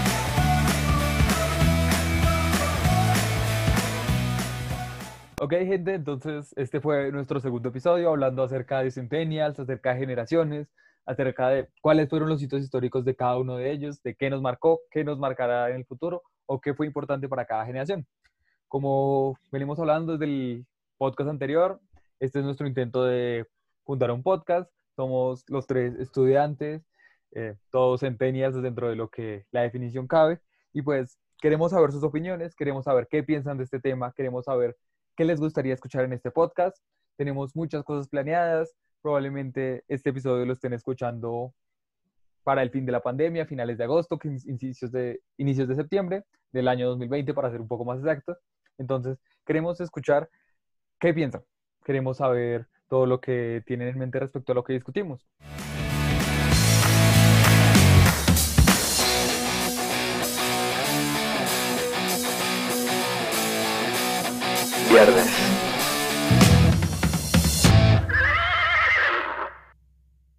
Ok, gente, entonces este fue nuestro segundo episodio hablando acerca de centennials, acerca de generaciones, acerca de cuáles fueron los hitos históricos de cada uno de ellos, de qué nos marcó, qué nos marcará en el futuro o qué fue importante para cada generación. Como venimos hablando desde el podcast anterior, este es nuestro intento de fundar un podcast. Somos los tres estudiantes, eh, todos centenias dentro de lo que la definición cabe. Y pues queremos saber sus opiniones, queremos saber qué piensan de este tema, queremos saber qué les gustaría escuchar en este podcast. Tenemos muchas cosas planeadas. Probablemente este episodio lo estén escuchando para el fin de la pandemia, finales de agosto, inicios de, inicios de septiembre del año 2020, para ser un poco más exacto. Entonces, queremos escuchar qué piensan. Queremos saber todo lo que tienen en mente respecto a lo que discutimos. Viernes.